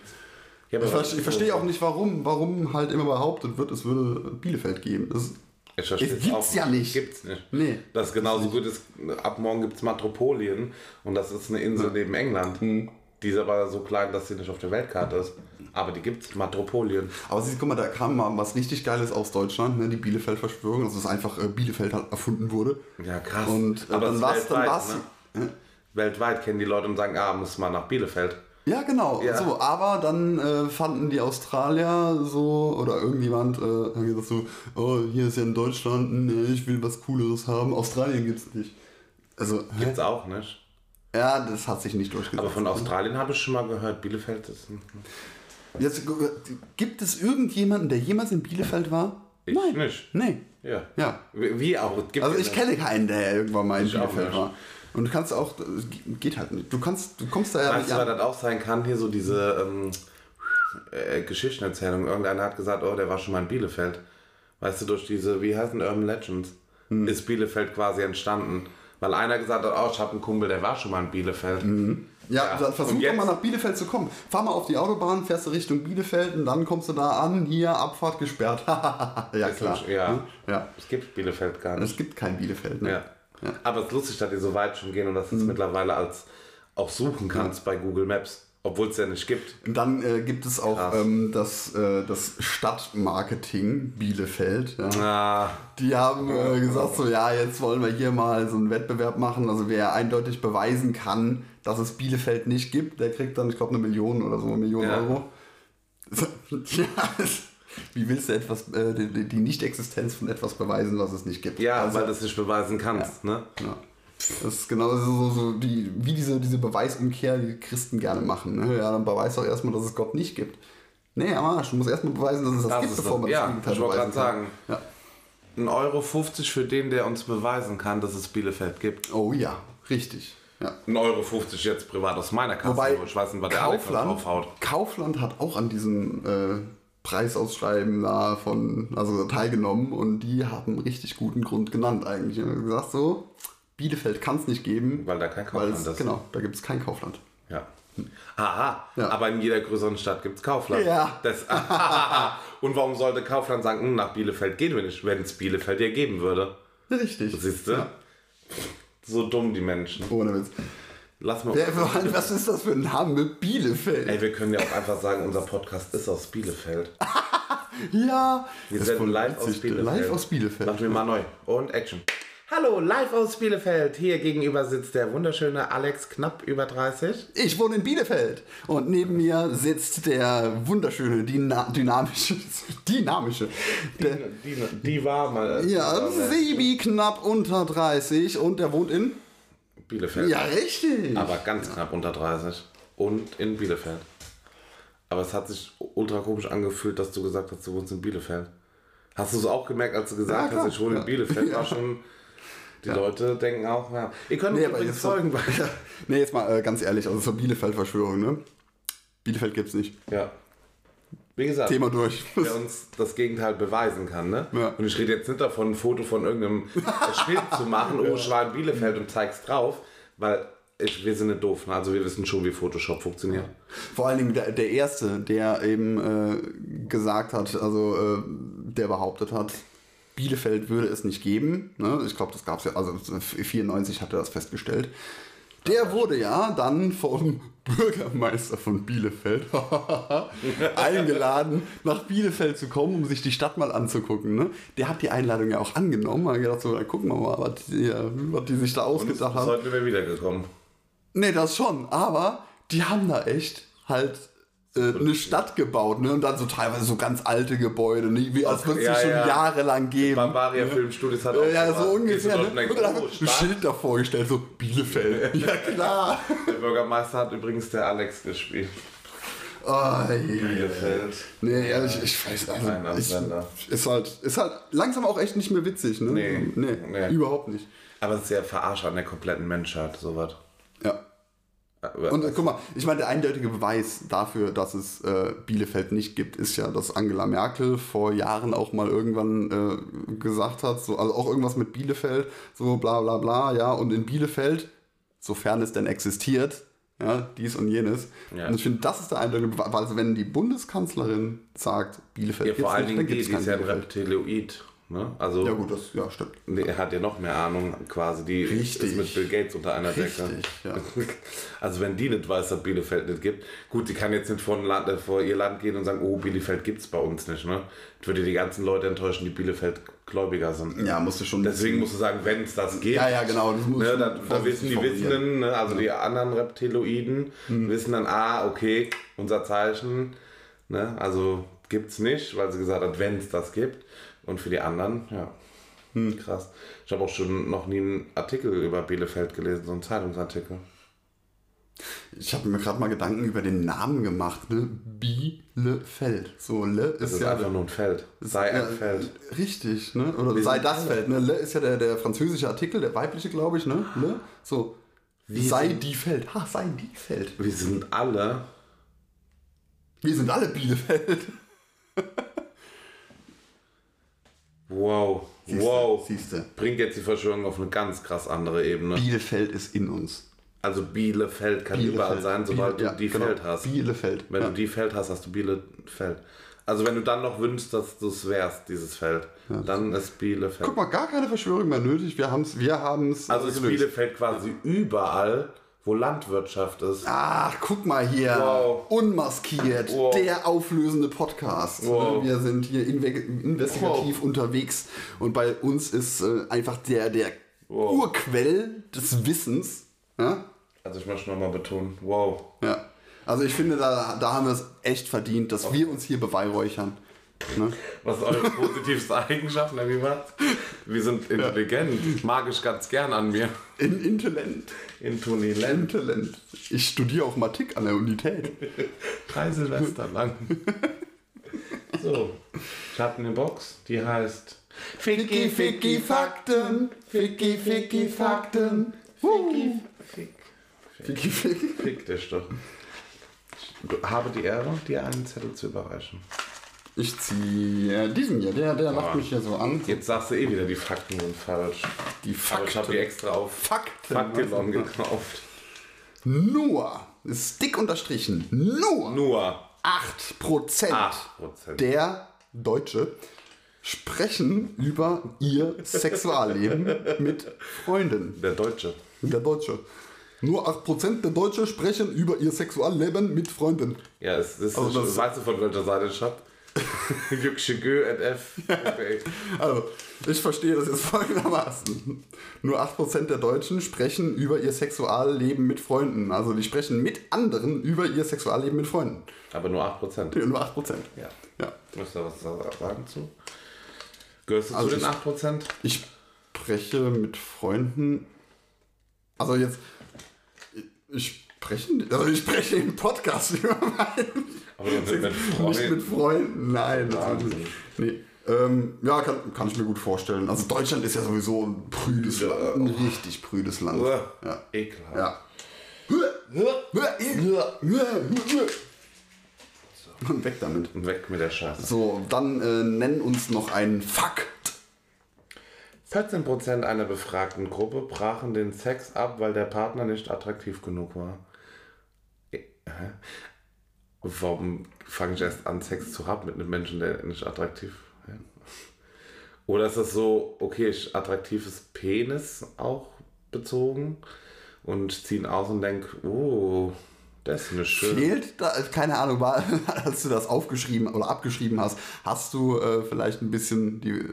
[SPEAKER 2] Ja,
[SPEAKER 1] Ich, verste- ich verstehe auch nicht, warum, warum halt immer behauptet wird, es würde Bielefeld geben. Das,
[SPEAKER 2] Ich verstehe
[SPEAKER 1] Es gibt's
[SPEAKER 2] auch
[SPEAKER 1] ja nicht.
[SPEAKER 2] Gibt's nicht.
[SPEAKER 1] Nee.
[SPEAKER 2] Das ist genauso gut ist, ab morgen gibt es Matropolien und das ist eine Insel neben England.
[SPEAKER 1] Hm.
[SPEAKER 2] Die ist aber so klein, dass sie nicht auf der Weltkarte ist. Aber die gibt es, Matropolien.
[SPEAKER 1] aber siehst, guck mal, da kam mal was richtig Geiles aus Deutschland, ne? die Bielefeld-Verschwörung, also dass einfach äh, Bielefeld halt erfunden wurde.
[SPEAKER 2] Ja, krass.
[SPEAKER 1] Und äh,
[SPEAKER 2] aber
[SPEAKER 1] dann
[SPEAKER 2] es
[SPEAKER 1] war es
[SPEAKER 2] ist
[SPEAKER 1] dann
[SPEAKER 2] weltweit,
[SPEAKER 1] war's,
[SPEAKER 2] ne? Weltweit kennen die Leute und sagen, ah, muss mal nach Bielefeld.
[SPEAKER 1] Ja, genau.
[SPEAKER 2] Ja.
[SPEAKER 1] So, aber dann äh, fanden die Australier so, oder irgendjemand äh, haben gesagt so, oh, hier ist ja in Deutschland, nee, ich will was Cooleres haben. Australien gibt's nicht. Also, hä?
[SPEAKER 2] Gibt's auch nicht.
[SPEAKER 1] Ja, das hat sich nicht durchgesetzt.
[SPEAKER 2] Aber von Australien habe ich schon mal gehört, Bielefeld ist.
[SPEAKER 1] Jetzt, gibt es irgendjemanden, der jemals in Bielefeld war?
[SPEAKER 2] Ich
[SPEAKER 1] Nein.
[SPEAKER 2] nicht.
[SPEAKER 1] Nee.
[SPEAKER 2] Ja.
[SPEAKER 1] Ja.
[SPEAKER 2] Wie auch. Gibt's
[SPEAKER 1] Also ich kenne keinen, der irgendwann mal in
[SPEAKER 2] Ich
[SPEAKER 1] Bielefeld war. Und du kannst auch, geht halt nicht. Du kannst, du kommst da ja
[SPEAKER 2] Weißt
[SPEAKER 1] nicht
[SPEAKER 2] du, was das auch sein kann? Hier so diese ähm, äh, Geschichtenerzählung. Irgendeiner hat gesagt, oh, der war schon mal in Bielefeld. Weißt du, durch diese, wie heißen Urban Legends,
[SPEAKER 1] Hm.
[SPEAKER 2] ist Bielefeld quasi entstanden. Weil einer gesagt hat, oh, ich habe einen Kumpel, der war schon mal in Bielefeld.
[SPEAKER 1] Ja,
[SPEAKER 2] Ja.
[SPEAKER 1] dann versuch doch mal nach Bielefeld zu kommen. Fahr mal auf die Autobahn, fährst du Richtung Bielefeld und dann kommst du da an, hier Abfahrt gesperrt. <laughs> ja,
[SPEAKER 2] Ist
[SPEAKER 1] klar.
[SPEAKER 2] ja.
[SPEAKER 1] ja.
[SPEAKER 2] Es gibt Bielefeld gar nicht.
[SPEAKER 1] Es gibt kein Bielefeld. Ne?
[SPEAKER 2] Ja. Aber es ist lustig, dass die so weit schon gehen und dass du
[SPEAKER 1] Mhm.
[SPEAKER 2] es mittlerweile als auch suchen kannst bei Google Maps, obwohl es ja nicht gibt.
[SPEAKER 1] Und dann äh, gibt es auch ähm, das, äh, das Stadtmarketing Bielefeld. Ja.
[SPEAKER 2] Ah,
[SPEAKER 1] Die haben äh, gesagt, so ja, jetzt wollen wir hier mal so einen Wettbewerb machen. Also wer eindeutig beweisen kann, dass es Bielefeld nicht gibt, der kriegt dann, ich glaube, eine Million oder so, eine Million
[SPEAKER 2] Ja.
[SPEAKER 1] Euro. <laughs> Ja, wie willst du etwas, äh, die, die Nicht-Existenz von etwas beweisen, was es nicht gibt?
[SPEAKER 2] ja,
[SPEAKER 1] also,
[SPEAKER 2] weil du es nicht beweisen kannst. Ne?
[SPEAKER 1] ja. Das ist genau so, so die, wie diese, diese Beweisumkehr, die Christen gerne machen. Ne? Ja, dann beweis doch erstmal, dass es Gott nicht gibt. Nee, am Arsch, du musst erstmal beweisen, dass es das,
[SPEAKER 2] Das
[SPEAKER 1] gibt, bevor man
[SPEAKER 2] ja,
[SPEAKER 1] das Gegenteil
[SPEAKER 2] ich wollte
[SPEAKER 1] beweisen
[SPEAKER 2] gerade
[SPEAKER 1] kann.
[SPEAKER 2] sagen. Ein Euro 50 für den, der uns beweisen kann, dass es Bielefeld gibt.
[SPEAKER 1] Ja. Oh ja, richtig. Ja.
[SPEAKER 2] Ein Euro 50 jetzt privat aus meiner Kasse,
[SPEAKER 1] Wobei
[SPEAKER 2] wo ich weiß nicht, was der
[SPEAKER 1] Kaufland,
[SPEAKER 2] draufhaut.
[SPEAKER 1] Kaufland hat auch an diesem äh, Preisausschreiben da von, also teilgenommen und die haben einen richtig guten Grund genannt eigentlich. Und gesagt so, Bielefeld kann es nicht geben.
[SPEAKER 2] Weil da kein Kaufland
[SPEAKER 1] es,
[SPEAKER 2] ist.
[SPEAKER 1] Genau, da gibt es kein Kaufland.
[SPEAKER 2] Ja. Aha,
[SPEAKER 1] Ja.
[SPEAKER 2] aber in jeder größeren Stadt gibt es Kaufland.
[SPEAKER 1] Ja.
[SPEAKER 2] Das, <laughs> und warum sollte Kaufland sagen, "Hm, nach Bielefeld gehen wir nicht, wenn es Bielefeld ja geben würde?
[SPEAKER 1] Richtig.
[SPEAKER 2] Siehst du?
[SPEAKER 1] Ja,
[SPEAKER 2] So dumm die Menschen.
[SPEAKER 1] ohne Witz.
[SPEAKER 2] Lass mal.
[SPEAKER 1] Ja, was ist das für ein Name? Bielefeld.
[SPEAKER 2] Ey, wir können ja auch einfach sagen, unser Podcast ist aus Bielefeld. <laughs>
[SPEAKER 1] Ja.
[SPEAKER 2] Wir
[SPEAKER 1] voll
[SPEAKER 2] live aus. Bielefeld.
[SPEAKER 1] Live aus Bielefeld.
[SPEAKER 2] Machen wir mal neu. Und Action. Hallo, live aus Bielefeld. Hier gegenüber sitzt der wunderschöne Alex, knapp über 30.
[SPEAKER 1] Ich wohne in Bielefeld und neben mir sitzt der wunderschöne, dyna dynamische, <laughs> dynamische, der,
[SPEAKER 2] Die, die war mal.
[SPEAKER 1] ja, Sebi knapp unter 30 und der wohnt in,
[SPEAKER 2] Bielefeld.
[SPEAKER 1] ja richtig.
[SPEAKER 2] Aber ganz knapp unter 30. Und in Bielefeld. Aber es hat sich ultra komisch angefühlt, dass du gesagt hast, du wohnst in Bielefeld. Hast du es auch gemerkt, als du
[SPEAKER 1] Ja,
[SPEAKER 2] gesagt
[SPEAKER 1] klar.
[SPEAKER 2] hast, ich wohne
[SPEAKER 1] Ja.
[SPEAKER 2] in Bielefeld? War schon. Die Leute denken auch, ja. Ihr könnt
[SPEAKER 1] Nee,
[SPEAKER 2] übrigens
[SPEAKER 1] jetzt so-
[SPEAKER 2] folgen.
[SPEAKER 1] Ja, <laughs> nee, jetzt mal äh, ganz ehrlich, also zur Bielefeld-Verschwörung, ne? Bielefeld gibt's nicht.
[SPEAKER 2] Ja. Wie gesagt,
[SPEAKER 1] Thema durch.
[SPEAKER 2] der uns das Gegenteil beweisen kann. Ne?
[SPEAKER 1] Ja.
[SPEAKER 2] Und ich rede jetzt nicht davon, ein Foto von irgendeinem <laughs> Schild zu machen, oh, ich war in Bielefeld und zeig's drauf, weil ich, wir sind nicht doof. Ne? Also wir wissen schon, wie Photoshop funktioniert.
[SPEAKER 1] Vor allen Dingen der, der Erste, der eben äh, gesagt hat, also äh, der behauptet hat, Bielefeld würde es nicht geben. Ne? Ich glaube, das gab es ja, also 94 hat er das festgestellt. Der wurde ja dann vom Bürgermeister von Bielefeld <laughs> eingeladen, nach Bielefeld zu kommen, um sich die Stadt mal anzugucken. Ne? Der hat die Einladung ja auch angenommen. Hat gedacht, so, dann gucken wir mal, was die, was die sich da ausgedacht haben.
[SPEAKER 2] Heute wäre wiedergekommen.
[SPEAKER 1] Nee, das schon, aber die haben da echt halt äh, eine Stadt gebaut, ne? Und dann so teilweise so ganz alte Gebäude, ne? wie als würde es
[SPEAKER 2] Ja,
[SPEAKER 1] schon
[SPEAKER 2] ja.
[SPEAKER 1] jahrelang geben.
[SPEAKER 2] Bavaria Filmstudios hat auch
[SPEAKER 1] Ja, ja, so ungefähr. Ne? Und dann
[SPEAKER 2] oh,
[SPEAKER 1] ein. Schild davor gestellt, so Bielefeld. <laughs> Ja, klar.
[SPEAKER 2] Der Bürgermeister hat übrigens der Alex gespielt.
[SPEAKER 1] Oh.
[SPEAKER 2] Bielefeld.
[SPEAKER 1] Nee, ehrlich, ich weiß also, ich, ist halt, ist halt langsam auch echt nicht mehr witzig, ne?
[SPEAKER 2] Nee.
[SPEAKER 1] nee,
[SPEAKER 2] Nee.
[SPEAKER 1] überhaupt nicht.
[SPEAKER 2] Aber es ist ja Verarsche an der kompletten Menschheit, sowas.
[SPEAKER 1] Ja. Und äh, guck mal, ich meine, der eindeutige Beweis dafür, dass es äh, Bielefeld nicht gibt, ist ja, dass Angela Merkel vor Jahren auch mal irgendwann äh, gesagt hat, so, also auch irgendwas mit Bielefeld, so bla bla bla, ja, und in Bielefeld, sofern es denn existiert, ja, dies und jenes.
[SPEAKER 2] Ja.
[SPEAKER 1] Und ich finde, das ist der eindeutige Beweis, also wenn die Bundeskanzlerin sagt, Bielefeld
[SPEAKER 2] ja, vor allen
[SPEAKER 1] nicht,
[SPEAKER 2] Dingen die, die ist ja ein Reptiloid. Ne? Also
[SPEAKER 1] Ja gut, das ja, stimmt.
[SPEAKER 2] Er hat ja noch mehr Ahnung quasi. Die
[SPEAKER 1] Richtig.
[SPEAKER 2] ist mit Bill Gates unter einer Decke.
[SPEAKER 1] Richtig, ja. <laughs>
[SPEAKER 2] Also wenn die nicht weiß, dass Bielefeld nicht gibt, gut, die kann jetzt nicht vor, Land, äh, vor ihr Land gehen und sagen, oh, Bielefeld gibt's bei uns nicht. Ne? Das würde die ganzen Leute enttäuschen, die Bielefeld gläubiger sind.
[SPEAKER 1] Ja, musst du schon.
[SPEAKER 2] Deswegen musst du sagen, wenn es das gibt.
[SPEAKER 1] Ja, ja, genau, das muss
[SPEAKER 2] ne,
[SPEAKER 1] schon
[SPEAKER 2] da, da
[SPEAKER 1] vorsichtig
[SPEAKER 2] wissen die. Wissenden, ne, also die anderen Reptiloiden,
[SPEAKER 1] Hm.
[SPEAKER 2] wissen dann, ah, okay, unser Zeichen. Ne, also gibt's nicht, weil sie gesagt hat, wenn es das gibt. Und für die anderen, ja.
[SPEAKER 1] Hm.
[SPEAKER 2] Krass. Ich habe auch schon noch nie einen Artikel über Bielefeld gelesen, so einen Zeitungsartikel.
[SPEAKER 1] Ich habe mir gerade mal Gedanken über den Namen gemacht, ne? Bielefeld. So, Le
[SPEAKER 2] Das
[SPEAKER 1] ist,
[SPEAKER 2] ist
[SPEAKER 1] ja.
[SPEAKER 2] einfach nur ein Feld. Sei
[SPEAKER 1] ja,
[SPEAKER 2] ein Feld.
[SPEAKER 1] Richtig, ne? Oder
[SPEAKER 2] Wir
[SPEAKER 1] sei das. Feld, ne? Le ist ja der, der französische Artikel, der weibliche, glaube ich, ne? Le. So. sei
[SPEAKER 2] sind-
[SPEAKER 1] die Feld. Ha, sei die Feld.
[SPEAKER 2] Wir sind alle.
[SPEAKER 1] Wir sind alle Bielefeld. <laughs>
[SPEAKER 2] Wow. Wow.
[SPEAKER 1] Siehste.
[SPEAKER 2] Bringt jetzt die Verschwörung auf eine ganz krass andere Ebene.
[SPEAKER 1] Bielefeld ist in uns.
[SPEAKER 2] Also Bielefeld kann überall sein, sobald
[SPEAKER 1] Biele-
[SPEAKER 2] du die
[SPEAKER 1] ja, genau.
[SPEAKER 2] Feld hast.
[SPEAKER 1] Bielefeld.
[SPEAKER 2] Wenn
[SPEAKER 1] ja.
[SPEAKER 2] du die Feld hast, hast du Bielefeld. Also wenn du dann noch wünschst, dass du es wärst, dieses Feld, dann ist Bielefeld.
[SPEAKER 1] Guck mal, gar keine Verschwörung mehr nötig. Wir haben es wir haben's
[SPEAKER 2] also ist. Bielefeld quasi überall, wo Landwirtschaft ist.
[SPEAKER 1] Ach, guck mal hier.
[SPEAKER 2] Wow.
[SPEAKER 1] Unmaskiert.
[SPEAKER 2] Wow.
[SPEAKER 1] Der auflösende Podcast.
[SPEAKER 2] Wow.
[SPEAKER 1] Wir sind hier inve investigativ unterwegs und bei uns ist äh, einfach der, der. Urquell des Wissens. Ja?
[SPEAKER 2] Also ich möchte nochmal betonen, wow.
[SPEAKER 1] ja. Also ich finde, da, da haben wir es echt verdient, dass wir uns hier beweihräuchern. Ne?
[SPEAKER 2] Was ist eure positivste <laughs> Eigenschaft, na, wie war's? Wir sind intelligent, mag ich ganz gern an mir.
[SPEAKER 1] In Intellent.
[SPEAKER 2] Intonilent.
[SPEAKER 1] Intellent. Ich studiere auch Mathematik an der Unität.
[SPEAKER 2] Drei Silvester lang. <laughs> So, ich habe eine Box, die heißt
[SPEAKER 1] Ficky, Ficky, Fakten. Ficky, Ficky, Fakten.
[SPEAKER 2] Ficky, Fick.
[SPEAKER 1] Ficky, Ficky.
[SPEAKER 2] Fick dich doch. Ich habe die Ehre, dir einen Zettel zu überreichen.
[SPEAKER 1] Ich ziehe diesen hier, der, der lacht mich hier so an.
[SPEAKER 2] Jetzt sagst du eh wieder, die Fakten sind falsch.
[SPEAKER 1] Die
[SPEAKER 2] Aber ich habe die
[SPEAKER 1] Fakten.
[SPEAKER 2] extra auf
[SPEAKER 1] Fakten.
[SPEAKER 2] Faktilon gekauft.
[SPEAKER 1] Nur, ist dick unterstrichen, nur
[SPEAKER 2] Nur
[SPEAKER 1] 8%
[SPEAKER 2] 8%.
[SPEAKER 1] der Deutsche sprechen über ihr Sexualleben <laughs> mit Freunden.
[SPEAKER 2] Der Deutsche.
[SPEAKER 1] Der Deutsche. Nur 8% der Deutsche sprechen über ihr Sexualleben mit Freunden.
[SPEAKER 2] Ja, es ist,
[SPEAKER 1] Also das-
[SPEAKER 2] weißt du von welcher Seite ich hab? <laughs> <laughs>
[SPEAKER 1] Also, ich verstehe das jetzt folgendermaßen. Nur 8% der Deutschen sprechen über ihr Sexualleben mit Freunden. Also, die sprechen mit anderen über ihr Sexualleben mit Freunden.
[SPEAKER 2] Aber nur 8%.
[SPEAKER 1] Ja, Nur 8%.
[SPEAKER 2] Ja.
[SPEAKER 1] Ja.
[SPEAKER 2] Möchtest du was sagen zu? Gehörst du
[SPEAKER 1] Also
[SPEAKER 2] zu den
[SPEAKER 1] ich-
[SPEAKER 2] 8%?
[SPEAKER 1] Ich spreche mit Freunden. Also jetzt. Ich spreche, also ich spreche im Podcast <laughs> über meinen.
[SPEAKER 2] Aber mit, mit
[SPEAKER 1] Nicht
[SPEAKER 2] Freunden.
[SPEAKER 1] mit Freunden, nein.
[SPEAKER 2] Wahnsinn.
[SPEAKER 1] nicht. Nee. Ähm, ja, kann, kann ich mir gut vorstellen. Also Deutschland ist ja sowieso ein prüdes
[SPEAKER 2] Ja.
[SPEAKER 1] Land. Ein richtig prüdes Land. Ja.
[SPEAKER 2] Ekelhaft.
[SPEAKER 1] Ja. Und weg damit.
[SPEAKER 2] Und weg mit der Scheiße.
[SPEAKER 1] So, dann äh, nenn uns noch einen Fakt.
[SPEAKER 2] 14% einer befragten Gruppe brachen den Sex ab, weil der Partner nicht attraktiv genug war. Hä? Warum fange ich erst an, Sex zu haben mit einem Menschen, der nicht attraktiv ist? Oder ist das so, okay, ich attraktives Penis auch bezogen und ziehen aus und denke, oh, das ist eine schöne.
[SPEAKER 1] Fehlt da, keine Ahnung, war, <laughs> als du das aufgeschrieben oder abgeschrieben hast, hast du äh, vielleicht ein bisschen die,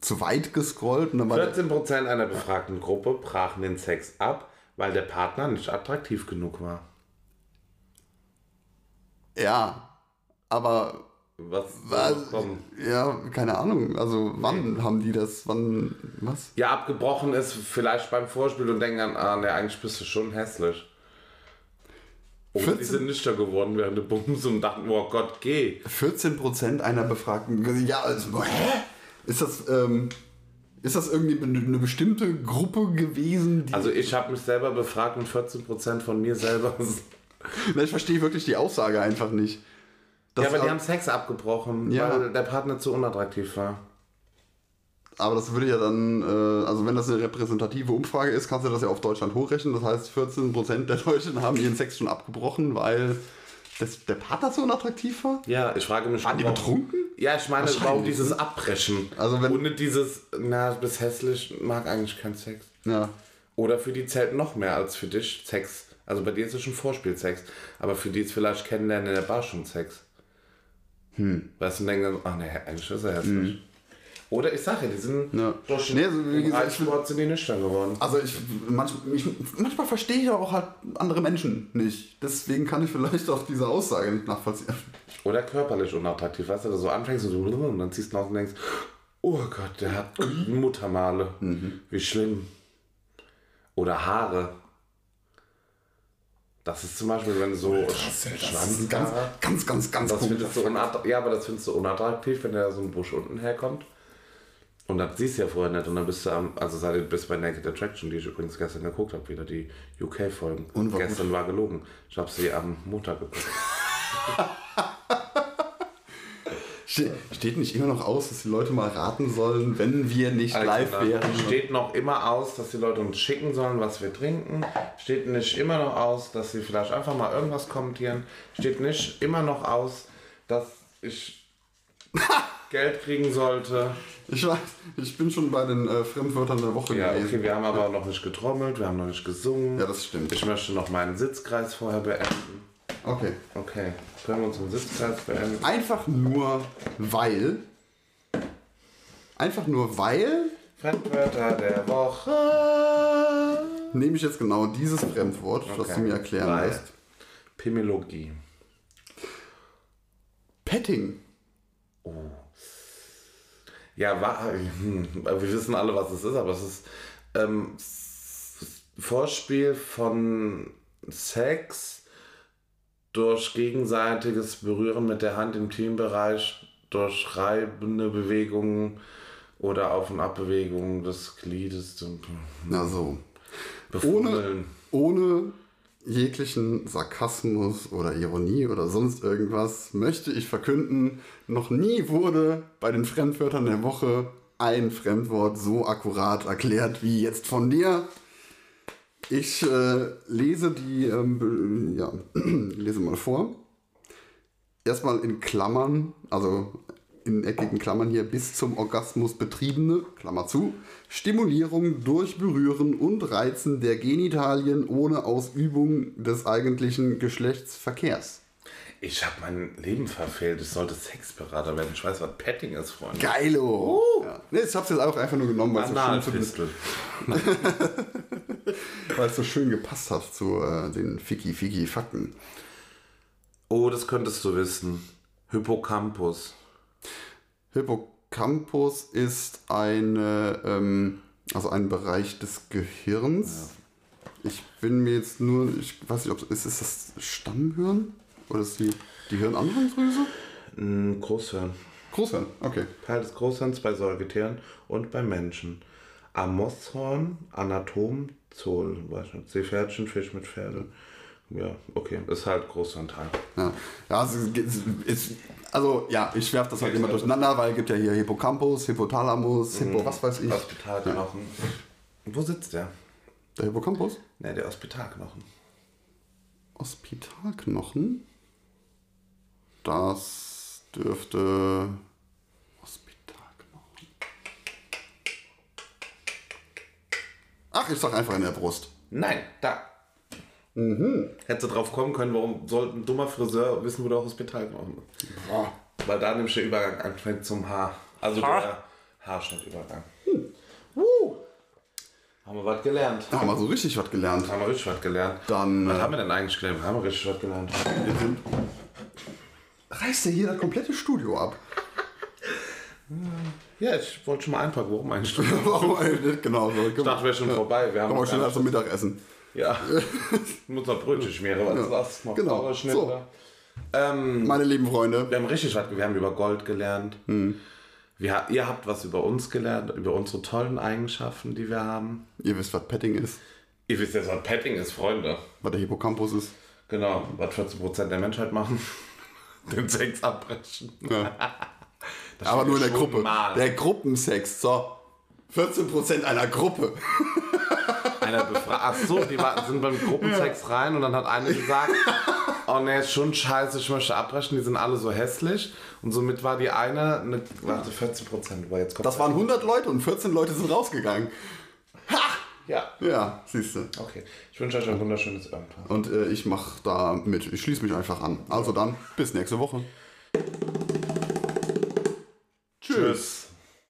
[SPEAKER 1] zu weit gescrollt? Und dann war der,
[SPEAKER 2] 14% einer befragten Gruppe brachen den Sex ab, weil der Partner nicht attraktiv genug war.
[SPEAKER 1] Ja, aber
[SPEAKER 2] Was,
[SPEAKER 1] was, ja, keine Ahnung. Also wann haben die das? Wann was?
[SPEAKER 2] Ja, abgebrochen ist vielleicht beim Vorspiel und denken dann, ah, ne, eigentlich bist du schon hässlich. Die
[SPEAKER 1] 14
[SPEAKER 2] sind nüchtern geworden während der Bums und dachten, oh Gott, geh.
[SPEAKER 1] 14% einer Befragten. Ja, also, hä? Ist das ähm, ist das irgendwie eine bestimmte Gruppe gewesen? Die,
[SPEAKER 2] Also ich habe mich selber befragt und 14% von mir selber. <laughs>
[SPEAKER 1] Na, ich verstehe wirklich die Aussage einfach nicht. Das
[SPEAKER 2] ja, aber die
[SPEAKER 1] ab-
[SPEAKER 2] haben Sex abgebrochen,
[SPEAKER 1] Ja.
[SPEAKER 2] weil der Partner zu unattraktiv war.
[SPEAKER 1] Aber das würde ja dann, äh, also wenn das eine repräsentative Umfrage ist, kannst du das ja auf Deutschland hochrechnen. Das heißt, 14% der Deutschen haben ihren Sex schon abgebrochen, weil das, der Partner so unattraktiv war.
[SPEAKER 2] Ja, ich frage mich
[SPEAKER 1] Waren die betrunken?
[SPEAKER 2] Ja, ich meine, warum dieses? Abbrechen?
[SPEAKER 1] Also wenn-
[SPEAKER 2] Und nicht dieses, na, du bist hässlich, mag eigentlich keinen Sex.
[SPEAKER 1] Ja.
[SPEAKER 2] Oder für die zählt noch mehr als für dich Sex. Also bei dir ist es schon Vorspielsex. Aber für die ist vielleicht Kennenlernen in der Bar schon Sex. Hm. Weißt du, und denken dann, ach ne, eigentlich ist er hässlich. Oder ich sage die sind
[SPEAKER 1] Hm. Ja.
[SPEAKER 2] durch den
[SPEAKER 1] Nee, also wie gesagt,
[SPEAKER 2] Reitsport sind die nüchtern geworden.
[SPEAKER 1] Also ich, manch, ich manchmal verstehe ich aber auch halt andere Menschen nicht. Deswegen kann ich vielleicht auch diese Aussage nicht nachvollziehen.
[SPEAKER 2] Oder körperlich unattraktiv. Weißt du, dass du so anfängst und, so, und dann ziehst du aus und denkst, oh Gott, der hat Muttermale. Wie schlimm. Oder Haare. Das ist zum Beispiel, wenn so
[SPEAKER 1] Das ist
[SPEAKER 2] Schwanz
[SPEAKER 1] ganz, ganz, ganz, ganz
[SPEAKER 2] Das findest du. Ja, aber das findest du unattraktiv, wenn da so ein Busch unten herkommt. Und das siehst du ja vorher nicht. Und dann bist du am, also seit du bist bei Naked Attraction, die ich übrigens gestern geguckt habe, wieder die UK-Folgen. Gestern war gelogen. Ich habe sie am Montag geguckt. <laughs>
[SPEAKER 1] Ste steht nicht immer noch aus, dass die Leute mal raten sollen, wenn wir nicht live
[SPEAKER 2] Also,
[SPEAKER 1] wären.
[SPEAKER 2] Steht noch immer aus, dass die Leute uns schicken sollen, was wir trinken. Steht nicht immer noch aus, dass sie vielleicht einfach mal irgendwas kommentieren. Steht nicht immer noch aus, dass ich <laughs> Geld kriegen sollte.
[SPEAKER 1] Ich weiß, ich bin schon bei den äh, Fremdwörtern der Woche
[SPEAKER 2] Ja,
[SPEAKER 1] gewesen.
[SPEAKER 2] okay, wir haben aber noch nicht getrommelt, wir haben noch nicht gesungen.
[SPEAKER 1] Ja, das stimmt.
[SPEAKER 2] Ich möchte noch meinen Sitzkreis vorher beenden.
[SPEAKER 1] Okay.
[SPEAKER 2] Okay, können wir unseren Sitzkreis beenden?
[SPEAKER 1] Einfach nur weil. Einfach nur weil
[SPEAKER 2] Fremdwörter der Woche.
[SPEAKER 1] nehme ich jetzt genau dieses Fremdwort, das
[SPEAKER 2] Okay.
[SPEAKER 1] du mir erklären
[SPEAKER 2] Weil.
[SPEAKER 1] lässt.
[SPEAKER 2] Pimologie.
[SPEAKER 1] Petting.
[SPEAKER 2] Ja, wa- hm, wir wissen alle, was es ist, aber es ist ähm, Vorspiel von Sex durch gegenseitiges Berühren mit der Hand im Teambereich, durch reibende Bewegungen oder Auf- und Abbewegungen des Gliedes
[SPEAKER 1] Na so.
[SPEAKER 2] Befummeln.
[SPEAKER 1] Ohne jeglichen Sarkasmus oder Ironie oder sonst irgendwas möchte ich verkünden, noch nie wurde bei den Fremdwörtern der Woche ein Fremdwort so akkurat erklärt wie jetzt von dir. Ich äh, lese die, ähm, be- ja, <clears throat> lese mal vor. Erstmal in Klammern, also in eckigen Klammern hier, bis zum Orgasmus betriebene, Klammer zu, Stimulierung durch Berühren und Reizen der Genitalien ohne Ausübung des eigentlichen Geschlechtsverkehrs.
[SPEAKER 2] Ich habe mein Leben verfehlt. Ich sollte Sexberater werden. Ich weiß, was Petting ist, Freunde.
[SPEAKER 1] Geilo! Ja. Nee, ich hab's jetzt auch einfach nur genommen, weil es so, schön es <laughs> so schön gepasst hat zu äh, den Ficky-Ficky-Fakten.
[SPEAKER 2] Oh, das könntest du wissen. Hippocampus.
[SPEAKER 1] Hippocampus ist eine, ähm, also ein Bereich des Gehirns. Ich bin mir jetzt nur, ich weiß nicht, ob ist, ist das Stammhirn? Oder ist die, die Hirnanhangsdrüse?
[SPEAKER 2] Ein Großhirn.
[SPEAKER 1] Großhirn, okay.
[SPEAKER 2] Teil des Großhirns bei Säugetieren und bei Menschen. Amoshorn, Anatom, Zoll, weiß nicht, Seepferdchen, Fisch mit Pferde. Ja, okay, ist halt Großhirnteil.
[SPEAKER 1] Ja, ja also, es ist, also ja, ich werfe das halt immer durcheinander, weil es gibt ja hier Hippocampus, Hypothalamus, Hippo, was weiß ich.
[SPEAKER 2] Hospitalknochen. Wo sitzt der?
[SPEAKER 1] Der Hippocampus?
[SPEAKER 2] Ne, der Hospitalknochen.
[SPEAKER 1] Hospitalknochen. Das dürfte. Hospitalknochen. Ach, ich sag einfach in der Brust.
[SPEAKER 2] Nein, da. Mhm. Hätte drauf kommen können, warum sollte ein dummer Friseur wissen, wo der Hospitalknochen ist?
[SPEAKER 1] Boah.
[SPEAKER 2] Weil da nämlich der Übergang anfängt zum Haar. Also der Haarschnittübergang.
[SPEAKER 1] Uh,
[SPEAKER 2] Haben wir was gelernt?
[SPEAKER 1] da haben wir so richtig was gelernt.
[SPEAKER 2] Haben wir richtig was gelernt?
[SPEAKER 1] Dann
[SPEAKER 2] Was
[SPEAKER 1] äh,
[SPEAKER 2] haben wir denn eigentlich gelernt? Haben wir richtig was gelernt?
[SPEAKER 1] Reißt er hier das komplette Studio ab.
[SPEAKER 2] Ja, ich wollte schon mal einpacken. Warum eigentlich? Ich <laughs>
[SPEAKER 1] Warum eigentlich? genau so. Ich
[SPEAKER 2] dachte, wäre schon vorbei. Wir haben
[SPEAKER 1] schnell
[SPEAKER 2] gar
[SPEAKER 1] zum Mittagessen.
[SPEAKER 2] Ja. <laughs> ich muss noch Brötchen schmieren, was ist das? Noch
[SPEAKER 1] Genau. So.
[SPEAKER 2] Ähm,
[SPEAKER 1] Meine lieben Freunde,
[SPEAKER 2] wir haben richtig was, wir haben über Gold gelernt.
[SPEAKER 1] Hm.
[SPEAKER 2] Wir, ihr habt was über uns gelernt, über unsere tollen Eigenschaften, die wir haben.
[SPEAKER 1] ihr wisst, was Petting ist,
[SPEAKER 2] Ihr wisst jetzt, was Petting ist, Freunde.
[SPEAKER 1] was der Hippocampus ist.
[SPEAKER 2] Genau, was 14% der Menschheit machen. <laughs> Den Sex abbrechen.
[SPEAKER 1] Ja. <laughs> Aber nur in der Gruppe.
[SPEAKER 2] Mal.
[SPEAKER 1] Der Gruppensex. So. 14% einer Gruppe. <laughs>
[SPEAKER 2] Einer befragt. Ach so, die war, sind beim Gruppensex rein und dann hat eine gesagt, oh ne, ist schon scheiße, ich möchte abbrechen, die sind alle so hässlich. Und somit war die eine, eine warte, 14 Prozent, war jetzt kommt
[SPEAKER 1] Das waren 100 Leute und 14 Leute sind rausgegangen.
[SPEAKER 2] Ja,
[SPEAKER 1] Ja, siehst du.
[SPEAKER 2] okay. Ich wünsche euch ein wunderschönes Irgendwas.
[SPEAKER 1] Und äh, ich mache da mit. Ich schließe mich einfach an. Also dann, bis nächste Woche. Tschüss.